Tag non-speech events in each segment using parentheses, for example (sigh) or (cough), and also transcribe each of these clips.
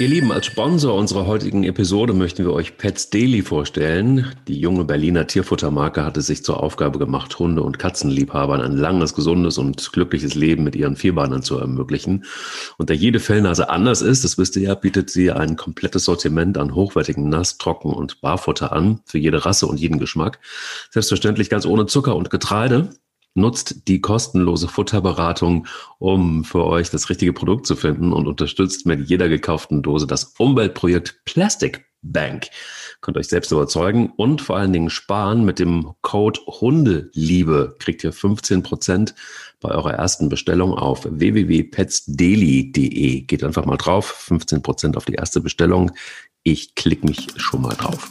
Ihr Lieben, als Sponsor unserer heutigen Episode möchten wir euch Pets Daily vorstellen. Die junge Berliner Tierfuttermarke hat es sich zur Aufgabe gemacht, Hunde- und Katzenliebhabern ein langes, gesundes und glückliches Leben mit ihren Vierbeinen zu ermöglichen. Und da jede Fellnase anders ist, das wisst ihr ja, bietet sie ein komplettes Sortiment an hochwertigen Nass-, Trocken- und Barfutter an, für jede Rasse und jeden Geschmack. Selbstverständlich ganz ohne Zucker und Getreide. Nutzt die kostenlose Futterberatung, um für euch das richtige Produkt zu finden und unterstützt mit jeder gekauften Dose das Umweltprojekt Plastic Bank. Könnt euch selbst überzeugen und vor allen Dingen sparen. Mit dem Code Hundeliebe kriegt ihr 15 Prozent bei eurer ersten Bestellung auf www.petsdaily.de. Geht einfach mal drauf. 15 Prozent auf die erste Bestellung. Ich klicke mich schon mal drauf.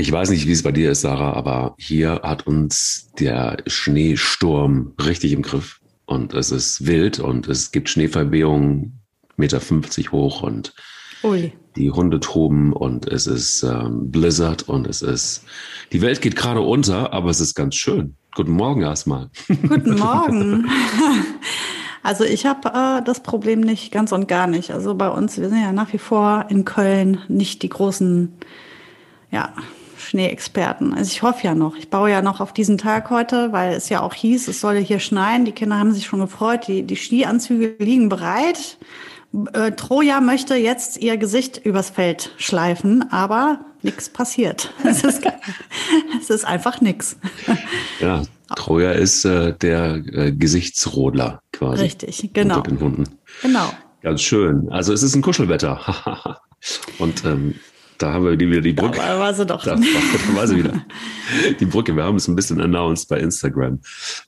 Ich weiß nicht, wie es bei dir ist, Sarah, aber hier hat uns der Schneesturm richtig im Griff. Und es ist wild und es gibt Schneefallbehungen, Meter 50 hoch und Ui. die Hunde toben und es ist ähm, Blizzard und es ist, die Welt geht gerade unter, aber es ist ganz schön. Guten Morgen erstmal. Guten (laughs) Morgen. (laughs) Also ich habe äh, das Problem nicht ganz und gar nicht. Also bei uns, wir sind ja nach wie vor in Köln nicht die großen, ja, Schneeexperten. Also ich hoffe ja noch. Ich baue ja noch auf diesen Tag heute, weil es ja auch hieß, es solle hier schneien. Die Kinder haben sich schon gefreut. Die, die Skianzüge liegen bereit. Äh, Troja möchte jetzt ihr Gesicht übers Feld schleifen, aber nichts passiert. (laughs) Es ist, es ist einfach nichts. Ja, Troja ist äh, der äh, Gesichtsrodler quasi. Richtig, genau. Unter den Hunden. Genau. Ganz schön. Also es ist ein Kuschelwetter. (laughs) Und ähm, da haben wir wieder die Brücke. Da war sie doch. Da war, da war sie wieder. Die Brücke. Wir haben es ein bisschen announced bei Instagram.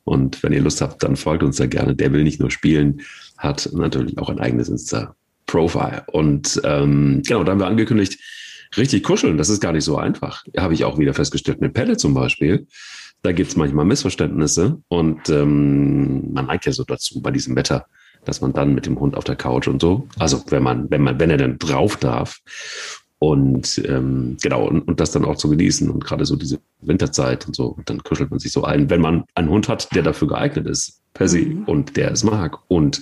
Und wenn ihr Lust habt, dann folgt uns da gerne. Der will nicht nur spielen, hat natürlich auch ein eigenes Insta-Profile. Und ähm, genau, da haben wir angekündigt, richtig kuscheln, das ist gar nicht so einfach. Habe ich auch wieder festgestellt. Eine Pelle zum Beispiel, da gibt es manchmal Missverständnisse. Und ähm, man neigt ja so dazu bei diesem Wetter dass man dann mit dem Hund auf der Couch und so, also wenn man, wenn man, wenn er dann drauf darf und ähm, genau, und, und das dann auch zu genießen und gerade so diese Winterzeit und so, und dann kuschelt man sich so ein, wenn man einen Hund hat, der dafür geeignet ist, per se, mhm. und der es mag. Und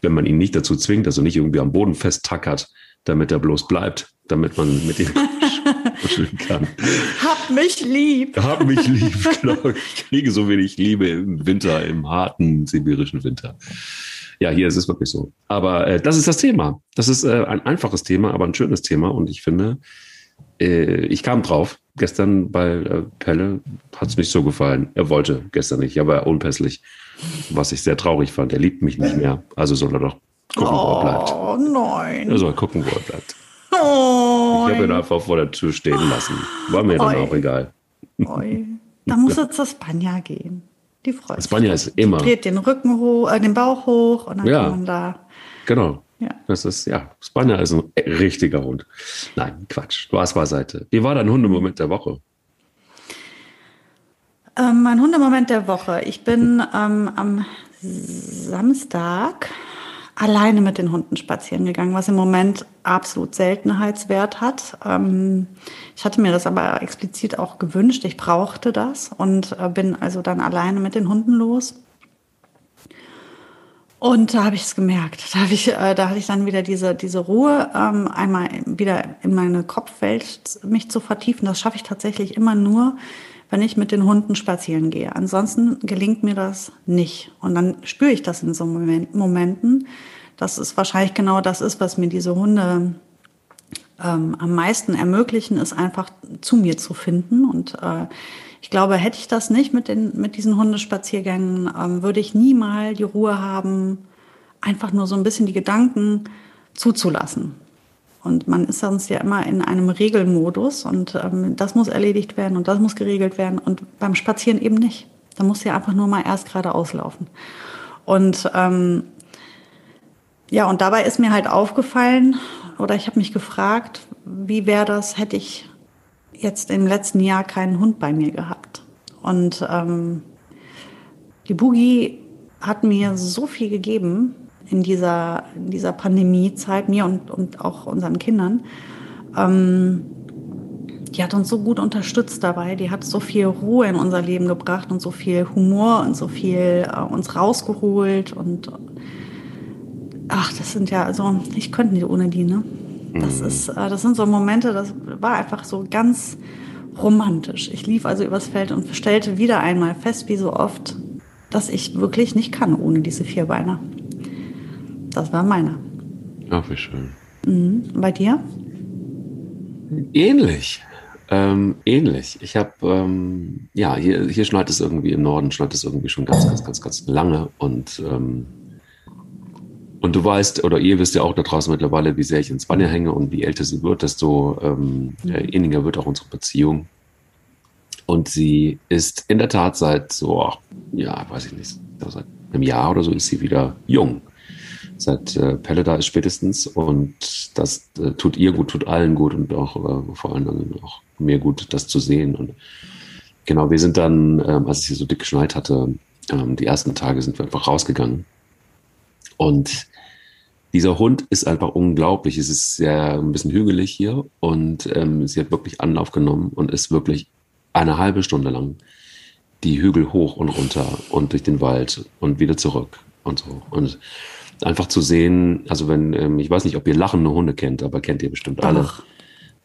wenn man ihn nicht dazu zwingt, also nicht irgendwie am Boden festtackert, damit er bloß bleibt, damit man mit ihm (laughs) kuscheln kann. Hab mich lieb. Hab mich lieb, (laughs) genau. Ich kriege so wenig Liebe im Winter, im harten sibirischen Winter. Ja, hier ist es wirklich so. Aber äh, das ist das Thema. Das ist äh, ein einfaches Thema, aber ein schönes Thema. Und ich finde, äh, ich kam drauf. Gestern bei äh, Pelle hat es nicht so gefallen. Er wollte gestern nicht, aber unpässlich. Was ich sehr traurig fand. Er liebt mich nicht mehr. Also soll er doch gucken, oh, wo er bleibt. Oh nein. Er soll gucken, wo er bleibt. Oh, ich habe ihn einfach vor der Tür stehen lassen. War mir dann auch egal. Oi. Da muss er zur Spanja gehen. Die freut. Spanja ist immer. Dreht den Rücken hoch, äh, den Bauch hoch und dann ja, kann man da. Genau. Ja. Das ist, ja, Spanja ist ein richtiger Hund. Nein, Quatsch. Spaß beiseite. Wie war dein Hundemoment der Woche? Ähm, mein Hundemoment der Woche. Ich bin ähm, am Samstag alleine mit den Hunden spazieren gegangen, was im Moment absolut Seltenheitswert hat. Ähm, ich hatte mir das aber explizit auch gewünscht. Ich brauchte das und äh, bin also dann alleine mit den Hunden los. Und da habe ich es gemerkt. Da, hab ich, äh, da hatte ich dann wieder diese, diese Ruhe, ähm, einmal wieder in meine Kopfwelt mich zu vertiefen. Das schaffe ich tatsächlich immer nur, wenn ich mit den Hunden spazieren gehe. Ansonsten gelingt mir das nicht. Und dann spüre ich das in so Momenten, dass es wahrscheinlich genau das ist, was mir diese Hunde ähm, am meisten ermöglichen, ist einfach zu mir zu finden. Und äh, ich glaube, hätte ich das nicht mit, den, mit diesen Hundespaziergängen, ähm, würde ich nie mal die Ruhe haben, einfach nur so ein bisschen die Gedanken zuzulassen. Und man ist sonst ja immer in einem Regelmodus und ähm, das muss erledigt werden und das muss geregelt werden und beim Spazieren eben nicht. Da muss ja einfach nur mal erst gerade auslaufen. Und ähm, ja, und dabei ist mir halt aufgefallen oder ich habe mich gefragt, wie wäre das, hätte ich jetzt im letzten Jahr keinen Hund bei mir gehabt. Und ähm, die Boogie hat mir so viel gegeben in dieser, in dieser Pandemiezeit, mir und, und auch unseren Kindern. Ähm, die hat uns so gut unterstützt dabei. Die hat so viel Ruhe in unser Leben gebracht und so viel Humor und so viel äh, uns rausgeholt. Und ach, das sind ja, also ich könnte nicht ohne die, ne? Das, mhm. ist, äh, das sind so Momente, das war einfach so ganz romantisch. Ich lief also übers Feld und stellte wieder einmal fest, wie so oft, dass ich wirklich nicht kann ohne diese vier Beine. Das war meiner. Ach, wie schön. Mhm. Bei dir? Ähnlich. Ähm, ähnlich. Ich habe, ähm, ja, hier, hier schneit es irgendwie im Norden, schneit es irgendwie schon ganz, ganz, ganz, ganz lange. Und, ähm, und du weißt, oder ihr wisst ja auch da draußen mittlerweile, wie sehr ich ins Wanne hänge und wie älter sie wird, desto ähm, mhm. inniger wird auch unsere Beziehung. Und sie ist in der Tat seit so, ja, weiß ich nicht, seit einem Jahr oder so ist sie wieder jung seit äh, Pelle da ist spätestens. Und das äh, tut ihr gut, tut allen gut und auch äh, vor allem auch mir gut, das zu sehen. Und genau, wir sind dann, ähm, als es hier so dick geschneit hatte, ähm, die ersten Tage sind wir einfach rausgegangen. Und dieser Hund ist einfach unglaublich. Es ist sehr ein bisschen hügelig hier und ähm, sie hat wirklich Anlauf genommen und ist wirklich eine halbe Stunde lang die Hügel hoch und runter und durch den Wald und wieder zurück und so. Und einfach zu sehen, also wenn, ähm, ich weiß nicht, ob ihr lachende Hunde kennt, aber kennt ihr bestimmt alle.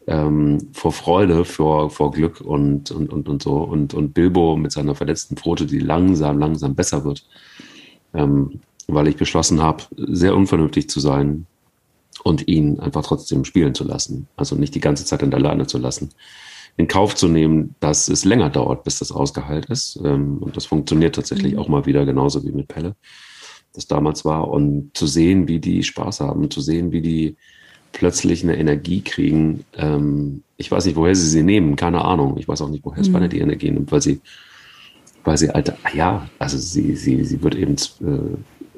Ähm, vor Freude, vor, vor Glück und, und, und, und so. Und, und Bilbo mit seiner verletzten Pfote, die langsam, langsam besser wird. Ähm, weil ich beschlossen habe, sehr unvernünftig zu sein und ihn einfach trotzdem spielen zu lassen. Also nicht die ganze Zeit in der Leine zu lassen. In Kauf zu nehmen, dass es länger dauert, bis das ausgeheilt ist. Ähm, und das funktioniert tatsächlich mhm. auch mal wieder genauso wie mit Pelle das damals war und zu sehen, wie die Spaß haben, zu sehen, wie die plötzlich eine Energie kriegen. Ähm, ich weiß nicht, woher sie sie nehmen, keine Ahnung. Ich weiß auch nicht, woher mhm. Spanner die Energie nimmt, weil sie, weil sie alte, ah ja, also sie, sie, sie wird eben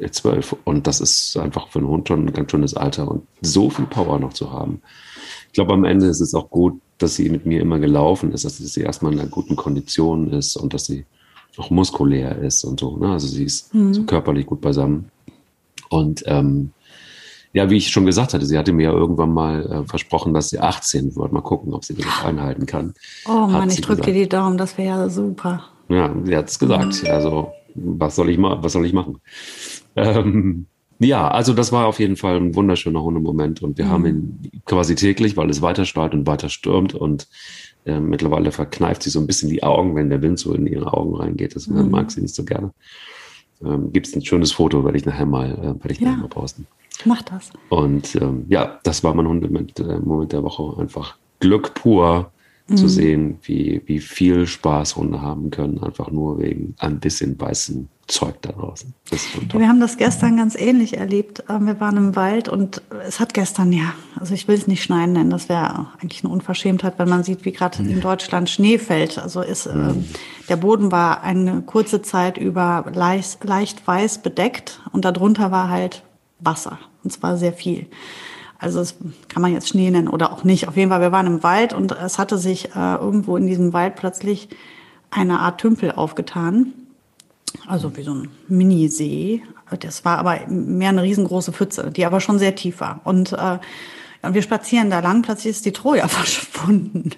äh, zwölf und das ist einfach für einen Hund schon ein ganz schönes Alter und so viel Power noch zu haben. Ich glaube, am Ende ist es auch gut, dass sie mit mir immer gelaufen ist, dass sie erstmal in einer guten Kondition ist und dass sie auch muskulär ist und so. Ne? Also sie ist mhm. so körperlich gut beisammen. Und ähm, ja, wie ich schon gesagt hatte, sie hatte mir ja irgendwann mal äh, versprochen, dass sie 18 wird. Mal gucken, ob sie das einhalten kann. Oh Mann, ich drücke dir die Daumen, das wäre ja super. Ja, sie hat es gesagt. Mhm. Also, was soll ich, ma was soll ich machen? Ähm, ja, also das war auf jeden Fall ein wunderschöner Hundemoment und wir mhm. haben ihn quasi täglich, weil es weiter strahlt und weiter stürmt und äh, mittlerweile verkneift sie so ein bisschen die Augen, wenn der Wind so in ihre Augen reingeht. Das mhm. mag sie nicht so gerne. Ähm, Gibt es ein schönes Foto, werde ich nachher mal, äh, werde ich ja. nachher mal posten. Mach das. Und ähm, ja, das war mein Hundemoment äh, Moment der Woche. Einfach Glück pur mhm. zu sehen, wie, wie viel Spaß Hunde haben können, einfach nur wegen ein bisschen weißen Zeug da draußen. Wir haben das gestern ganz ähnlich erlebt. Ähm, wir waren im Wald und es hat gestern, ja, also ich will es nicht schneiden nennen, das wäre eigentlich eine Unverschämtheit, wenn man sieht, wie gerade in Deutschland Schnee fällt. Also ist, äh, der Boden war eine kurze Zeit über leicht, leicht weiß bedeckt und darunter war halt Wasser und zwar sehr viel. Also das kann man jetzt Schnee nennen oder auch nicht. Auf jeden Fall, wir waren im Wald und es hatte sich äh, irgendwo in diesem Wald plötzlich eine Art Tümpel aufgetan also wie so ein Minisee. Das war aber mehr eine riesengroße Pfütze, die aber schon sehr tief war. Und äh, wir spazieren da lang, plötzlich ist die Troja (laughs) verschwunden.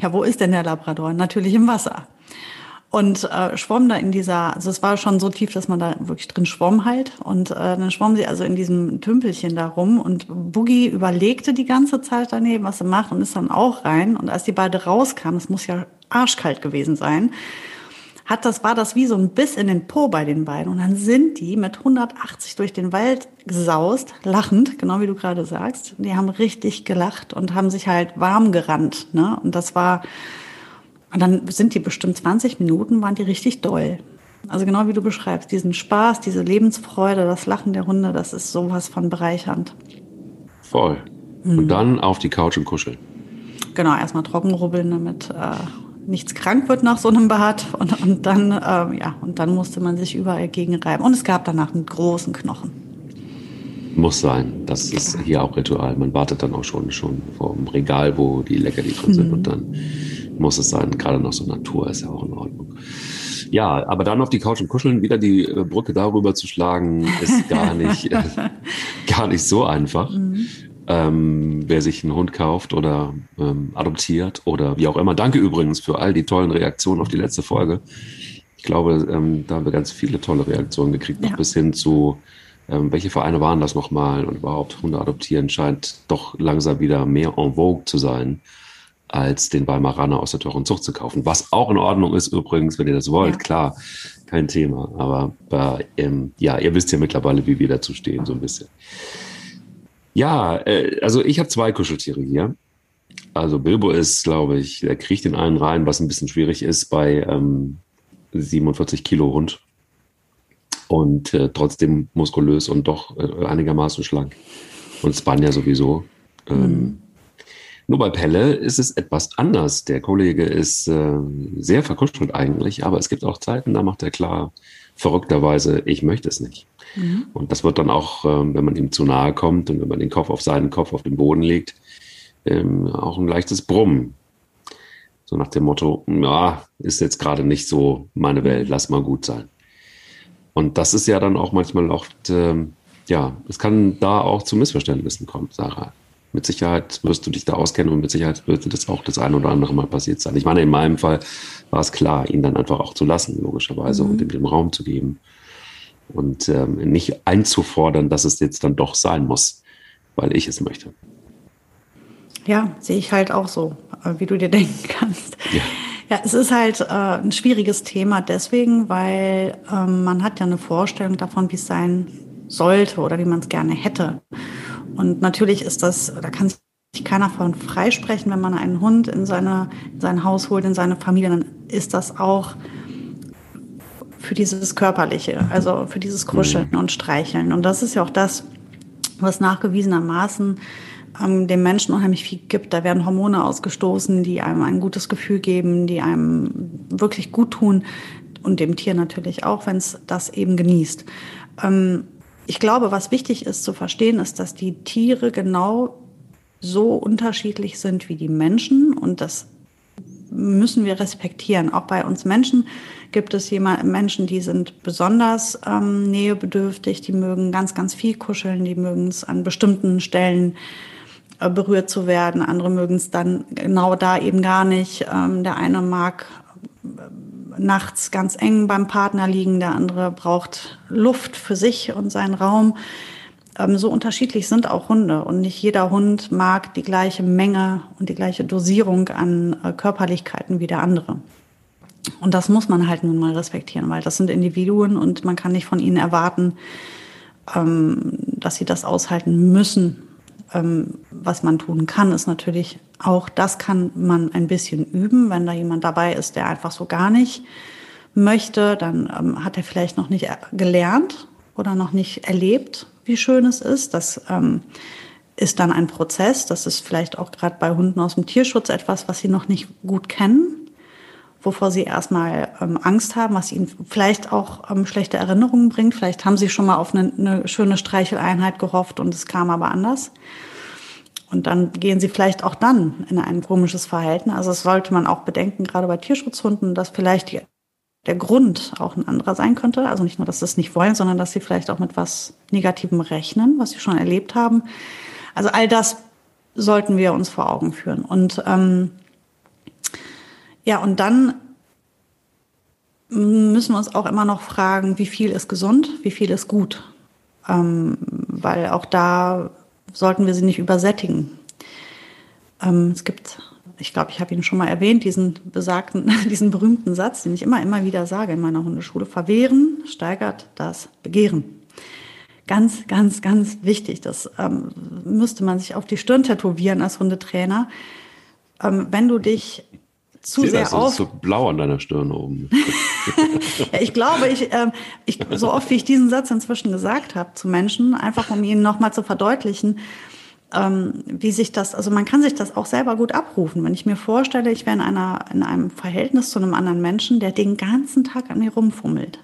Ja, wo ist denn der Labrador? Natürlich im Wasser. Und äh, schwamm da in dieser, also es war schon so tief, dass man da wirklich drin schwamm halt. Und äh, dann schwamm sie also in diesem Tümpelchen da rum. Und Boogie überlegte die ganze Zeit daneben, was sie macht und ist dann auch rein. Und als die beide rauskamen, es muss ja arschkalt gewesen sein, hat das, war das wie so ein Biss in den Po bei den beiden. Und dann sind die mit 180 durch den Wald gesaust, lachend, genau wie du gerade sagst. Die haben richtig gelacht und haben sich halt warm gerannt. Ne? Und das war, und dann sind die bestimmt 20 Minuten, waren die richtig doll. Also genau wie du beschreibst, diesen Spaß, diese Lebensfreude, das Lachen der Hunde, das ist sowas von bereichernd. Voll. Mhm. Und dann auf die Couch und kuscheln. Genau, erstmal trockenrubbeln, damit äh, nichts krank wird nach so einem Bad. Und, und dann, äh, ja, und dann musste man sich überall gegen reiben. Und es gab danach einen großen Knochen. Muss sein. Das ist hier auch Ritual. Man wartet dann auch schon, schon vor dem Regal, wo die Leckerli drin sind. Mhm. Und dann muss es sein. Gerade noch so Natur ist ja auch in Ordnung. Ja, aber dann auf die Couch und kuscheln, wieder die äh, Brücke darüber zu schlagen, ist gar nicht, (laughs) äh, gar nicht so einfach. Mhm. Ähm, wer sich einen Hund kauft oder ähm, adoptiert oder wie auch immer. Danke übrigens für all die tollen Reaktionen auf die letzte Folge. Ich glaube, ähm, da haben wir ganz viele tolle Reaktionen gekriegt, ja. noch bis hin zu, ähm, welche Vereine waren das nochmal und überhaupt Hunde adoptieren scheint doch langsam wieder mehr en vogue zu sein als den Weimaraner aus der teuren Zucht zu kaufen. Was auch in Ordnung ist übrigens, wenn ihr das wollt, ja. klar, kein Thema. Aber ähm, ja, ihr wisst ja mittlerweile, wie wir dazu stehen, so ein bisschen. Ja, äh, also ich habe zwei Kuscheltiere hier. Also Bilbo ist, glaube ich, der kriegt in einen rein, was ein bisschen schwierig ist bei ähm, 47 Kilo Hund. Und äh, trotzdem muskulös und doch äh, einigermaßen schlank. Und Spanier sowieso. Ähm, mhm. Nur bei Pelle ist es etwas anders. Der Kollege ist äh, sehr verkuschelt eigentlich, aber es gibt auch Zeiten, da macht er klar, verrückterweise, ich möchte es nicht. Mhm. Und das wird dann auch, äh, wenn man ihm zu nahe kommt und wenn man den Kopf auf seinen Kopf auf den Boden legt, ähm, auch ein leichtes Brummen. So nach dem Motto, ja, ist jetzt gerade nicht so meine Welt, lass mal gut sein. Und das ist ja dann auch manchmal oft, äh, ja, es kann da auch zu Missverständnissen kommen, Sarah mit Sicherheit wirst du dich da auskennen und mit Sicherheit wird das auch das ein oder andere Mal passiert sein. Ich meine, in meinem Fall war es klar, ihn dann einfach auch zu lassen, logischerweise, mhm. und ihm den Raum zu geben. Und ähm, nicht einzufordern, dass es jetzt dann doch sein muss, weil ich es möchte. Ja, sehe ich halt auch so, äh, wie du dir (laughs) denken kannst. Ja. Ja, es ist halt äh, ein schwieriges Thema deswegen, weil ähm, man hat ja eine Vorstellung davon, wie es sein sollte oder wie man es gerne hätte. Und natürlich ist das, da kann sich keiner von freisprechen, wenn man einen Hund in, seine, in sein Haus holt, in seine Familie, dann ist das auch für dieses Körperliche, also für dieses Kuscheln mhm. und Streicheln. Und das ist ja auch das, was nachgewiesenermaßen ähm, dem Menschen unheimlich viel gibt. Da werden Hormone ausgestoßen, die einem ein gutes Gefühl geben, die einem wirklich gut tun und dem Tier natürlich auch, wenn es das eben genießt. Ähm, ich glaube, was wichtig ist zu verstehen, ist, dass die Tiere genau so unterschiedlich sind wie die Menschen und das müssen wir respektieren. Auch bei uns Menschen gibt es Menschen, die sind besonders ähm, nähebedürftig, die mögen ganz, ganz viel kuscheln, die mögen es an bestimmten Stellen äh, berührt zu werden, andere mögen es dann genau da eben gar nicht. Ähm, der eine mag nachts ganz eng beim Partner liegen, der andere braucht Luft für sich und seinen Raum. Ähm, so unterschiedlich sind auch Hunde und nicht jeder Hund mag die gleiche Menge und die gleiche Dosierung an äh, Körperlichkeiten wie der andere. Und das muss man halt nun mal respektieren, weil das sind Individuen und man kann nicht von ihnen erwarten, ähm, dass sie das aushalten müssen ähm, was man tun kann, ist natürlich auch, das kann man ein bisschen üben. Wenn da jemand dabei ist, der einfach so gar nicht möchte, dann ähm, hat er vielleicht noch nicht gelernt oder noch nicht erlebt, wie schön es ist. Das ähm, ist dann ein Prozess. Das ist vielleicht auch gerade bei Hunden aus dem Tierschutz etwas, was sie noch nicht gut kennen wovor sie erstmal ähm, Angst haben, was ihnen vielleicht auch ähm, schlechte Erinnerungen bringt. Vielleicht haben sie schon mal auf eine, eine schöne Streicheleinheit gehofft und es kam aber anders. Und dann gehen sie vielleicht auch dann in ein komisches Verhalten. Also das sollte man auch bedenken, gerade bei Tierschutzhunden, dass vielleicht die, der Grund auch ein anderer sein könnte. Also nicht nur, dass sie es nicht wollen, sondern dass sie vielleicht auch mit was Negativem rechnen, was sie schon erlebt haben. Also all das sollten wir uns vor Augen führen. Und ähm, ja, und dann müssen wir uns auch immer noch fragen, wie viel ist gesund, wie viel ist gut. Ähm, weil auch da sollten wir sie nicht übersättigen. Ähm, es gibt, ich glaube, ich habe ihn schon mal erwähnt, diesen besagten, (laughs) diesen berühmten Satz, den ich immer, immer wieder sage in meiner Hundeschule. Verwehren steigert das Begehren. Ganz, ganz, ganz wichtig. Das ähm, müsste man sich auf die Stirn tätowieren als Hundetrainer. Ähm, wenn du dich zu sehr das, auf. Ist so blau an deiner Stirn oben. (laughs) ja, ich glaube, ich, äh, ich, so oft wie ich diesen Satz inzwischen gesagt habe zu Menschen, einfach um ihnen nochmal zu verdeutlichen, ähm, wie sich das, also man kann sich das auch selber gut abrufen. Wenn ich mir vorstelle, ich wäre in einer, in einem Verhältnis zu einem anderen Menschen, der den ganzen Tag an mir rumfummelt,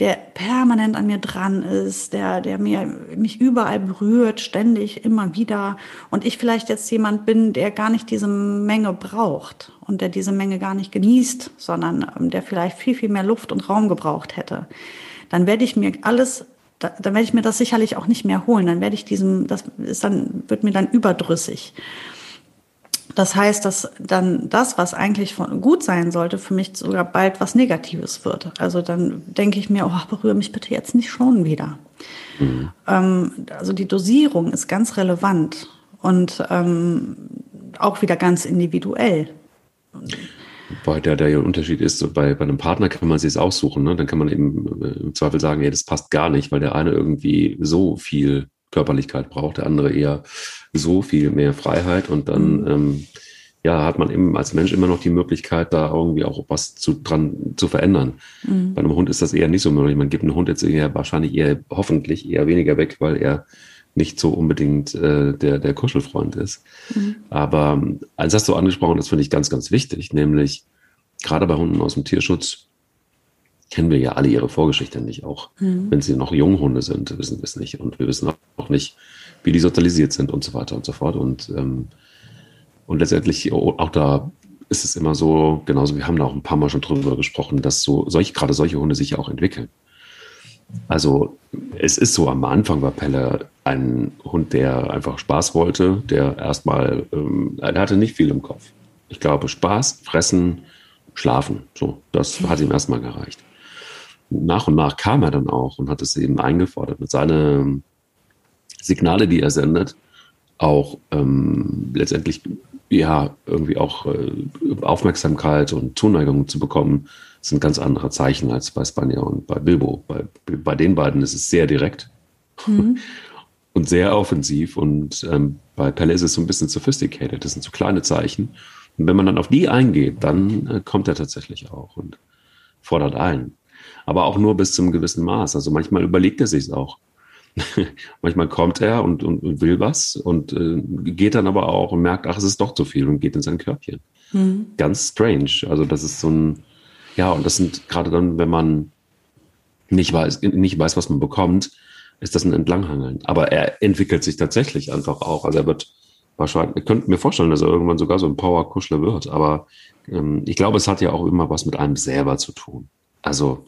der permanent an mir dran ist, der, der mir, mich überall berührt, ständig, immer wieder. Und ich vielleicht jetzt jemand bin, der gar nicht diese Menge braucht und der diese Menge gar nicht genießt, sondern ähm, der vielleicht viel, viel mehr Luft und Raum gebraucht hätte. Dann werde ich mir alles da, dann werde ich mir das sicherlich auch nicht mehr holen. Dann werde ich diesem, das ist dann, wird mir dann überdrüssig. Das heißt, dass dann das, was eigentlich von gut sein sollte, für mich sogar bald was Negatives wird. Also dann denke ich mir, oh, berühre mich bitte jetzt nicht schon wieder. Mhm. Ähm, also die Dosierung ist ganz relevant und ähm, auch wieder ganz individuell. Wobei der, der Unterschied ist, bei, bei einem Partner kann man sich es aussuchen. Ne? Dann kann man eben äh, im Zweifel sagen, ja, das passt gar nicht, weil der eine irgendwie so viel Körperlichkeit braucht, der andere eher so viel mehr Freiheit. Und dann mhm. ähm, ja, hat man eben als Mensch immer noch die Möglichkeit, da irgendwie auch was zu, dran zu verändern. Mhm. Bei einem Hund ist das eher nicht so möglich. Man gibt einem Hund jetzt eher wahrscheinlich eher, hoffentlich eher weniger weg, weil er nicht so unbedingt äh, der, der Kuschelfreund ist. Mhm. Aber eins hast du angesprochen, das finde ich ganz, ganz wichtig, nämlich gerade bei Hunden aus dem Tierschutz kennen wir ja alle ihre Vorgeschichte nicht. Auch mhm. wenn sie noch Junghunde sind, wissen wir es nicht. Und wir wissen auch nicht, wie die sozialisiert sind und so weiter und so fort. Und, ähm, und letztendlich auch da ist es immer so, genauso, wir haben da auch ein paar Mal schon drüber gesprochen, dass so solche, gerade solche Hunde sich ja auch entwickeln. Also es ist so, am Anfang war Pelle ein Hund, der einfach Spaß wollte, der erstmal, ähm, er hatte nicht viel im Kopf. Ich glaube, Spaß, Fressen, Schlafen, so, das hat ihm erstmal gereicht. Nach und nach kam er dann auch und hat es eben eingefordert mit seinen Signale, die er sendet, auch ähm, letztendlich ja irgendwie auch äh, Aufmerksamkeit und Zuneigung zu bekommen, sind ganz andere Zeichen als bei Spanier und bei Bilbo. Bei, bei den beiden ist es sehr direkt mhm. (laughs) und sehr offensiv und ähm, bei Pelle ist es so ein bisschen sophisticated. Das sind so kleine Zeichen. Und wenn man dann auf die eingeht, dann äh, kommt er tatsächlich auch und fordert ein. Aber auch nur bis zum gewissen Maß. Also manchmal überlegt er sich auch. (laughs) manchmal kommt er und, und, und, will was und äh, geht dann aber auch und merkt, ach, es ist doch zu viel und geht in sein Körbchen. Mhm. Ganz strange. Also das ist so ein, ja, und das sind gerade dann, wenn man nicht weiß, nicht weiß, was man bekommt, ist das ein Entlanghangeln. Aber er entwickelt sich tatsächlich einfach auch. Also er wird wahrscheinlich, ich könnte mir vorstellen, dass er irgendwann sogar so ein Power-Kuschler wird. Aber ähm, ich glaube, es hat ja auch immer was mit einem selber zu tun. Also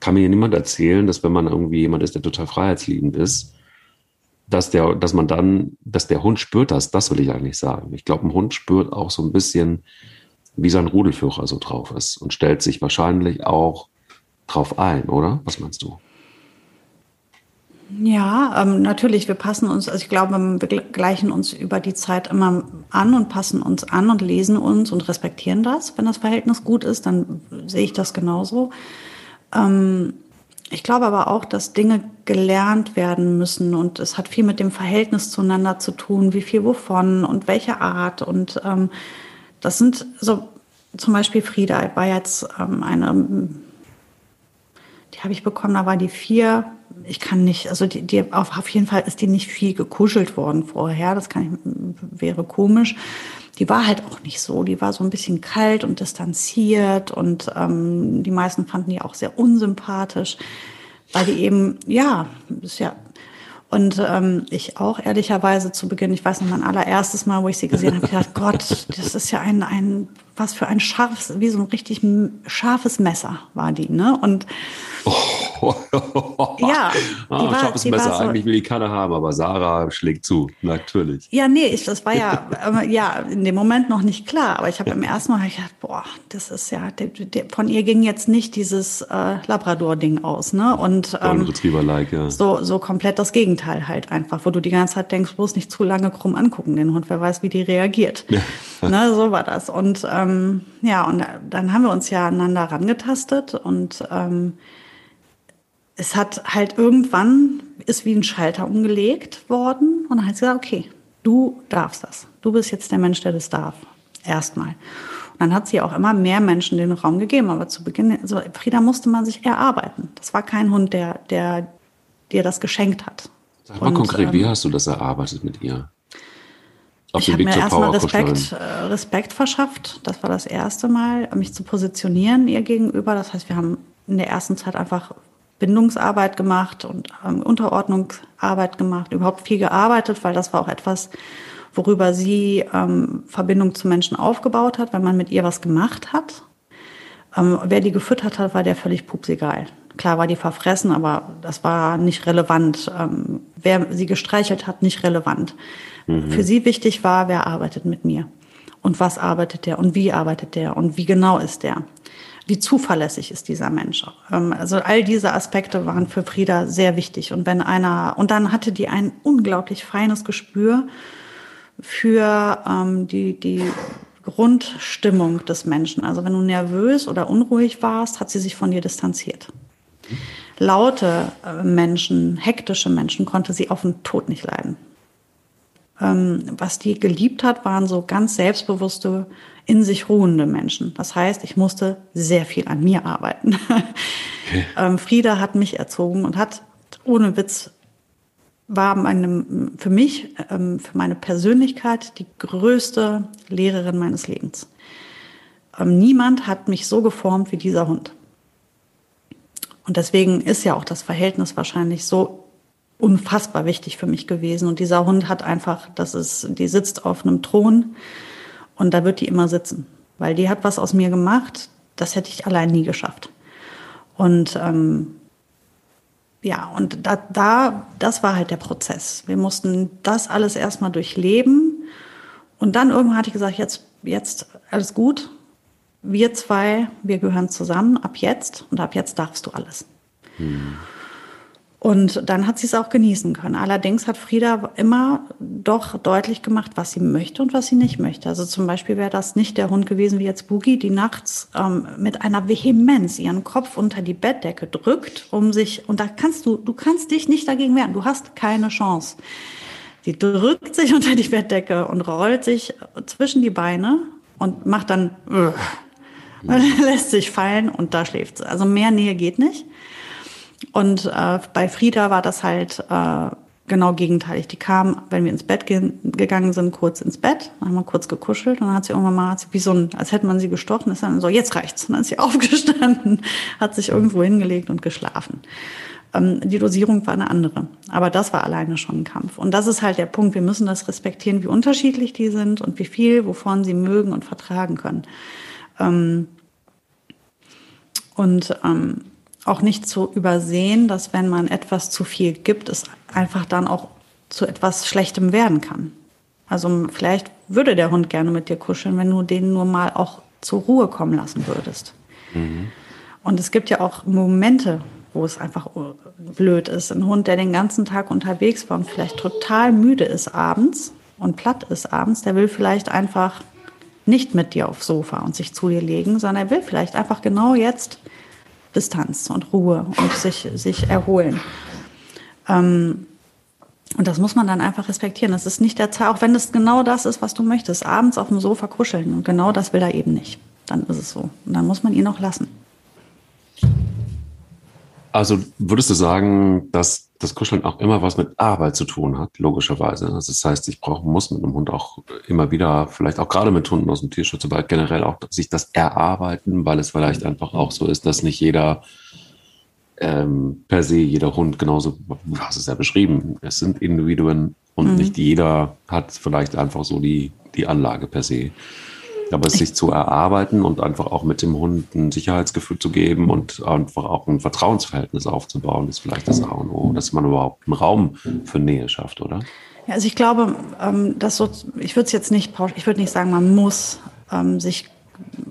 kann mir niemand erzählen, dass wenn man irgendwie jemand ist, der total freiheitsliebend ist, dass der, dass man dann, dass der Hund spürt das, das will ich eigentlich sagen. Ich glaube, ein Hund spürt auch so ein bisschen, wie sein Rudelführer so drauf ist und stellt sich wahrscheinlich auch drauf ein, oder? Was meinst du? Ja, ähm, natürlich, wir passen uns, also ich glaube, wir gleichen uns über die Zeit immer an und passen uns an und lesen uns und respektieren das. Wenn das Verhältnis gut ist, dann sehe ich das genauso. Ähm, ich glaube aber auch, dass Dinge gelernt werden müssen und es hat viel mit dem Verhältnis zueinander zu tun, wie viel wovon und welche Art und ähm, das sind so zum Beispiel Frieda war jetzt ähm, eine, die habe ich bekommen, da war die vier. Ich kann nicht, also die, die auf, auf jeden Fall ist die nicht viel gekuschelt worden vorher. Das kann ich, wäre komisch. Die war halt auch nicht so. Die war so ein bisschen kalt und distanziert und ähm, die meisten fanden die auch sehr unsympathisch, weil die eben, ja, ist ja und ähm, ich auch ehrlicherweise zu Beginn, ich weiß noch mein allererstes Mal, wo ich sie gesehen habe, ich dachte, (laughs) Gott, das ist ja ein, ein, was für ein scharfes, wie so ein richtig scharfes Messer war die, ne? Und oh. (laughs) ja, ah, war, scharfes Messer, so, eigentlich will die keiner haben, aber Sarah schlägt zu, natürlich. Ja, nee, ich, das war ja, äh, ja in dem Moment noch nicht klar, aber ich habe im ersten Mal gedacht, boah, das ist ja, der, der, von ihr ging jetzt nicht dieses äh, Labrador-Ding aus, ne? Und ähm, Retriever-like, ja. so, so komplett das Gegenteil halt einfach, wo du die ganze Zeit denkst, bloß nicht zu lange krumm angucken, den Hund, wer weiß, wie die reagiert. (laughs) ne, so war das. Und ähm, ja, und dann haben wir uns ja aneinander rangetastet und ähm, es hat halt irgendwann, ist wie ein Schalter umgelegt worden und dann hat sie gesagt, okay, du darfst das. Du bist jetzt der Mensch, der das darf. Erstmal. Und dann hat sie auch immer mehr Menschen den Raum gegeben. Aber zu Beginn, also Frieda musste man sich erarbeiten. Das war kein Hund, der, der dir das geschenkt hat. Sag mal und, konkret, ähm, wie hast du das erarbeitet mit ihr? Auf ich habe mir erstmal Respekt, äh, Respekt verschafft. Das war das erste Mal, mich zu positionieren ihr gegenüber. Das heißt, wir haben in der ersten Zeit einfach Bindungsarbeit gemacht und ähm, Unterordnungsarbeit gemacht, überhaupt viel gearbeitet, weil das war auch etwas, worüber sie ähm, Verbindung zu Menschen aufgebaut hat, wenn man mit ihr was gemacht hat. Ähm, wer die gefüttert hat, war der völlig pupsegal. Klar war die verfressen, aber das war nicht relevant. Ähm, wer sie gestreichelt hat, nicht relevant. Mhm. Für sie wichtig war, wer arbeitet mit mir und was arbeitet der und wie arbeitet der und wie genau ist der. Wie zuverlässig ist dieser Mensch? Ähm, also all diese Aspekte waren für Frieda sehr wichtig. Und wenn einer, und dann hatte die ein unglaublich feines Gespür für ähm, die, die Grundstimmung des Menschen. Also wenn du nervös oder unruhig warst, hat sie sich von dir distanziert. Laute äh, Menschen, hektische Menschen konnte sie auf den Tod nicht leiden. Ähm, was die geliebt hat, waren so ganz selbstbewusste, in sich ruhende Menschen. Das heißt, ich musste sehr viel an mir arbeiten. Okay. (laughs) ähm, Frieda hat mich erzogen und hat ohne Witz war meine, für mich, ähm, für meine Persönlichkeit die größte Lehrerin meines Lebens. Niemand hat mich so geformt wie dieser Hund. Und deswegen ist ja auch das Verhältnis wahrscheinlich so unfassbar wichtig für mich gewesen. Und dieser Hund hat einfach, das ist, die sitzt auf einem Thron und da wird die immer sitzen, weil die hat was aus mir gemacht, das hätte ich allein nie geschafft. Und ähm, ja, und da, da, das war halt der Prozess. Wir mussten das alles erstmal durchleben. Und dann irgendwann hatte ich gesagt, jetzt, jetzt alles gut. Wir zwei, wir gehören zusammen ab jetzt und ab jetzt darfst du alles. Hm. Und dann hat sie es auch genießen können. Allerdings hat Frieda immer doch deutlich gemacht, was sie möchte und was sie nicht möchte. Also zum Beispiel wäre das nicht der Hund gewesen wie jetzt Boogie, die nachts ähm, mit einer Vehemenz ihren Kopf unter die Bettdecke drückt, um sich, und da kannst du, du kannst dich nicht dagegen wehren. Du hast keine Chance. Sie drückt sich (laughs) unter die Bettdecke und rollt sich zwischen die Beine und macht dann, (laughs) äh, lässt sich fallen und da schläft sie. Also mehr Nähe geht nicht. Und äh, bei Frieda war das halt äh, genau gegenteilig. Die kam, wenn wir ins Bett ge gegangen sind, kurz ins Bett, dann haben wir kurz gekuschelt und dann hat sie irgendwann mal, wie so ein, als hätte man sie gestochen, ist dann so, jetzt reicht's. Und dann ist sie (laughs) aufgestanden, hat sich irgendwo hingelegt und geschlafen. Ähm, die Dosierung war eine andere. Aber das war alleine schon ein Kampf. Und das ist halt der Punkt. Wir müssen das respektieren, wie unterschiedlich die sind und wie viel, wovon sie mögen und vertragen können. Ähm, und ähm, auch nicht zu übersehen, dass wenn man etwas zu viel gibt, es einfach dann auch zu etwas Schlechtem werden kann. Also vielleicht würde der Hund gerne mit dir kuscheln, wenn du den nur mal auch zur Ruhe kommen lassen würdest. Mhm. Und es gibt ja auch Momente, wo es einfach blöd ist. Ein Hund, der den ganzen Tag unterwegs war und vielleicht total müde ist abends und platt ist abends, der will vielleicht einfach nicht mit dir aufs Sofa und sich zu dir legen, sondern er will vielleicht einfach genau jetzt Distanz und Ruhe und sich, sich erholen. Ähm, und das muss man dann einfach respektieren. Das ist nicht der Zeit, auch wenn es genau das ist, was du möchtest, abends auf dem Sofa kuscheln. Und genau das will er eben nicht. Dann ist es so. Und dann muss man ihn auch lassen. Also würdest du sagen, dass das Kuscheln auch immer was mit Arbeit zu tun hat, logischerweise. Also das heißt, ich brauche, muss mit einem Hund auch immer wieder, vielleicht auch gerade mit Hunden aus dem Tierschutz, aber generell auch sich das erarbeiten, weil es vielleicht einfach auch so ist, dass nicht jeder ähm, per se, jeder Hund genauso, du hast es ja beschrieben, es sind Individuen und mhm. nicht jeder hat vielleicht einfach so die, die Anlage per se. Aber sich zu erarbeiten und einfach auch mit dem Hund ein Sicherheitsgefühl zu geben und einfach auch ein Vertrauensverhältnis aufzubauen, ist vielleicht das A und O, dass man überhaupt einen Raum für Nähe schafft, oder? Ja, also ich glaube, ähm, dass so, ich würde es jetzt nicht, ich würde nicht sagen, man muss ähm, sich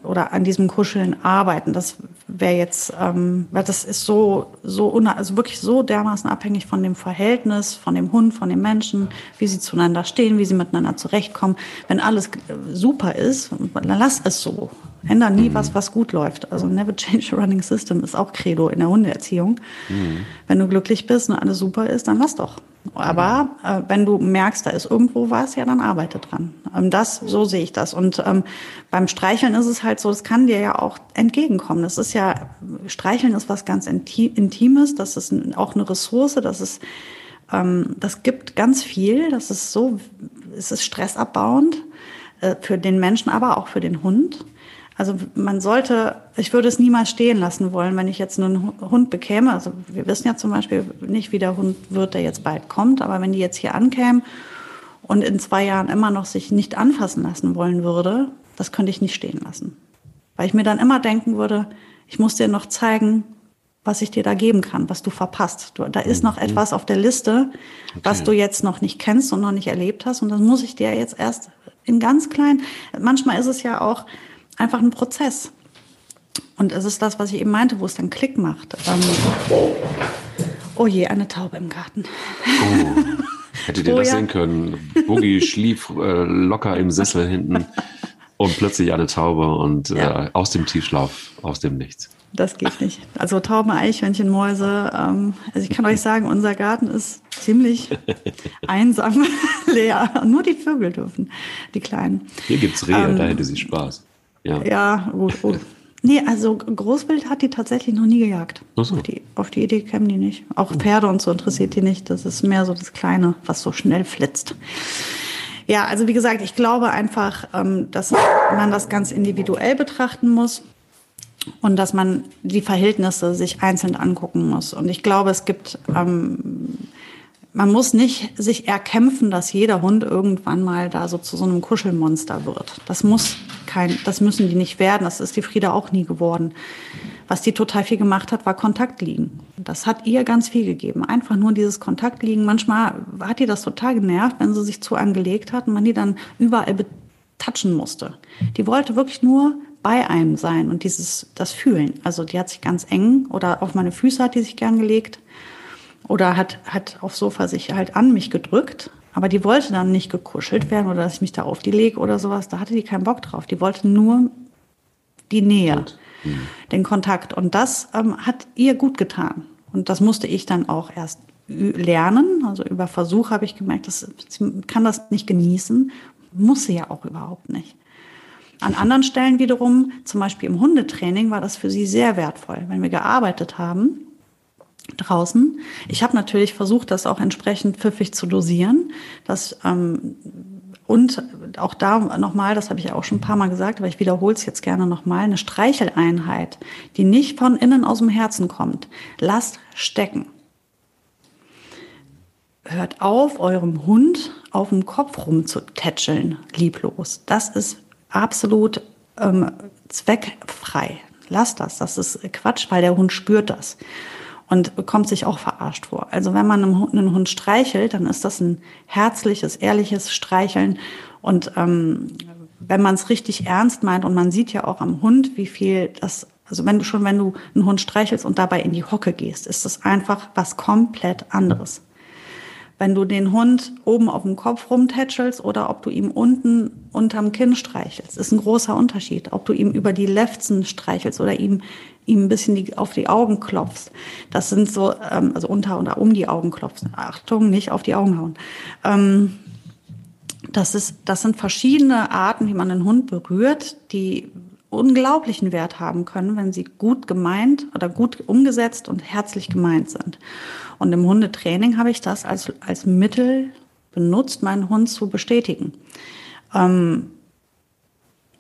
oder an diesem Kuscheln arbeiten. Das wäre jetzt, ähm, weil das ist so, so also wirklich so dermaßen abhängig von dem Verhältnis, von dem Hund, von dem Menschen, wie sie zueinander stehen, wie sie miteinander zurechtkommen. Wenn alles super ist, dann lass es so. Ändern nie mhm. was, was gut läuft. Also never change a running system ist auch Credo in der Hundeerziehung. Mhm. Wenn du glücklich bist und alles super ist, dann lass doch. Aber äh, wenn du merkst, da ist irgendwo was, ja, dann arbeite dran. Ähm, das, so sehe ich das. Und ähm, beim Streicheln ist es halt so, es kann dir ja auch entgegenkommen. Das ist ja, Streicheln ist was ganz Intimes, das ist auch eine Ressource, das ist, ähm, das gibt ganz viel, das ist so, es ist stressabbauend äh, für den Menschen, aber auch für den Hund. Also man sollte, ich würde es niemals stehen lassen wollen, wenn ich jetzt einen Hund bekäme. Also wir wissen ja zum Beispiel nicht, wie der Hund wird, der jetzt bald kommt, aber wenn die jetzt hier ankämen und in zwei Jahren immer noch sich nicht anfassen lassen wollen würde, das könnte ich nicht stehen lassen. Weil ich mir dann immer denken würde, ich muss dir noch zeigen, was ich dir da geben kann, was du verpasst. Du, da ist noch mhm. etwas auf der Liste, okay. was du jetzt noch nicht kennst und noch nicht erlebt hast. Und das muss ich dir jetzt erst in ganz klein. Manchmal ist es ja auch, einfach ein Prozess. Und es ist das, was ich eben meinte, wo es dann Klick macht. Ähm, oh je, eine Taube im Garten. Oh. Hättet ihr (laughs) oh, das ja. sehen können? Boogie schlief äh, locker im Sessel hinten und plötzlich eine Taube und ja. äh, aus dem Tiefschlaf, aus dem Nichts. Das geht nicht. Also Tauben, Eichhörnchen, Mäuse. Ähm, also ich kann euch sagen, unser Garten ist ziemlich (laughs) einsam (laughs) leer. Nur die Vögel dürfen, die Kleinen. Hier gibt es Rehe, ähm, da hätte sie Spaß. Ja, ja gut, gut. Nee, also Großwild hat die tatsächlich noch nie gejagt. So. auf, die, auf die Idee kämen die nicht. Auch Pferde und so interessiert die nicht. Das ist mehr so das Kleine, was so schnell flitzt. Ja, also wie gesagt, ich glaube einfach, ähm, dass man das ganz individuell betrachten muss und dass man die Verhältnisse sich einzeln angucken muss. Und ich glaube, es gibt ähm, man muss nicht sich erkämpfen, dass jeder Hund irgendwann mal da so zu so einem Kuschelmonster wird. Das muss kein, das müssen die nicht werden. Das ist die Frieda auch nie geworden. Was die total viel gemacht hat, war Kontaktliegen. Das hat ihr ganz viel gegeben. Einfach nur dieses Kontaktliegen. Manchmal hat ihr das total genervt, wenn sie sich zu einem gelegt hat und man die dann überall betatschen musste. Die wollte wirklich nur bei einem sein und dieses, das fühlen. Also die hat sich ganz eng oder auf meine Füße hat die sich gern gelegt oder hat, hat aufs Sofa sich halt an mich gedrückt. Aber die wollte dann nicht gekuschelt werden oder dass ich mich da auf die lege oder sowas. Da hatte die keinen Bock drauf. Die wollte nur die Nähe, mhm. den Kontakt. Und das ähm, hat ihr gut getan. Und das musste ich dann auch erst lernen. Also über Versuch habe ich gemerkt, dass sie kann das nicht genießen. Muss sie ja auch überhaupt nicht. An anderen Stellen wiederum, zum Beispiel im Hundetraining, war das für sie sehr wertvoll. Wenn wir gearbeitet haben, draußen. Ich habe natürlich versucht, das auch entsprechend pfiffig zu dosieren. Das, ähm, und auch da nochmal, das habe ich auch schon ein paar Mal gesagt, aber ich wiederhole es jetzt gerne nochmal, eine Streicheleinheit, die nicht von innen aus dem Herzen kommt. Lasst stecken. Hört auf, eurem Hund auf dem Kopf rumzutätscheln, lieblos. Das ist absolut ähm, zweckfrei. Lasst das. Das ist Quatsch, weil der Hund spürt das und kommt sich auch verarscht vor. Also wenn man einen Hund streichelt, dann ist das ein herzliches, ehrliches Streicheln. Und ähm, wenn man es richtig ernst meint und man sieht ja auch am Hund, wie viel das, also wenn du schon, wenn du einen Hund streichelst und dabei in die Hocke gehst, ist das einfach was komplett anderes. Wenn du den Hund oben auf dem Kopf rumtätschelst oder ob du ihm unten unterm Kinn streichelst, ist ein großer Unterschied. Ob du ihm über die Lefzen streichelst oder ihm ihm ein bisschen die, auf die Augen klopfst. Das sind so, ähm, also unter oder um die Augen klopfst. Achtung, nicht auf die Augen hauen. Ähm, das, ist, das sind verschiedene Arten, wie man einen Hund berührt, die unglaublichen Wert haben können, wenn sie gut gemeint oder gut umgesetzt und herzlich gemeint sind. Und im Hundetraining habe ich das als, als Mittel benutzt, meinen Hund zu bestätigen. Ähm,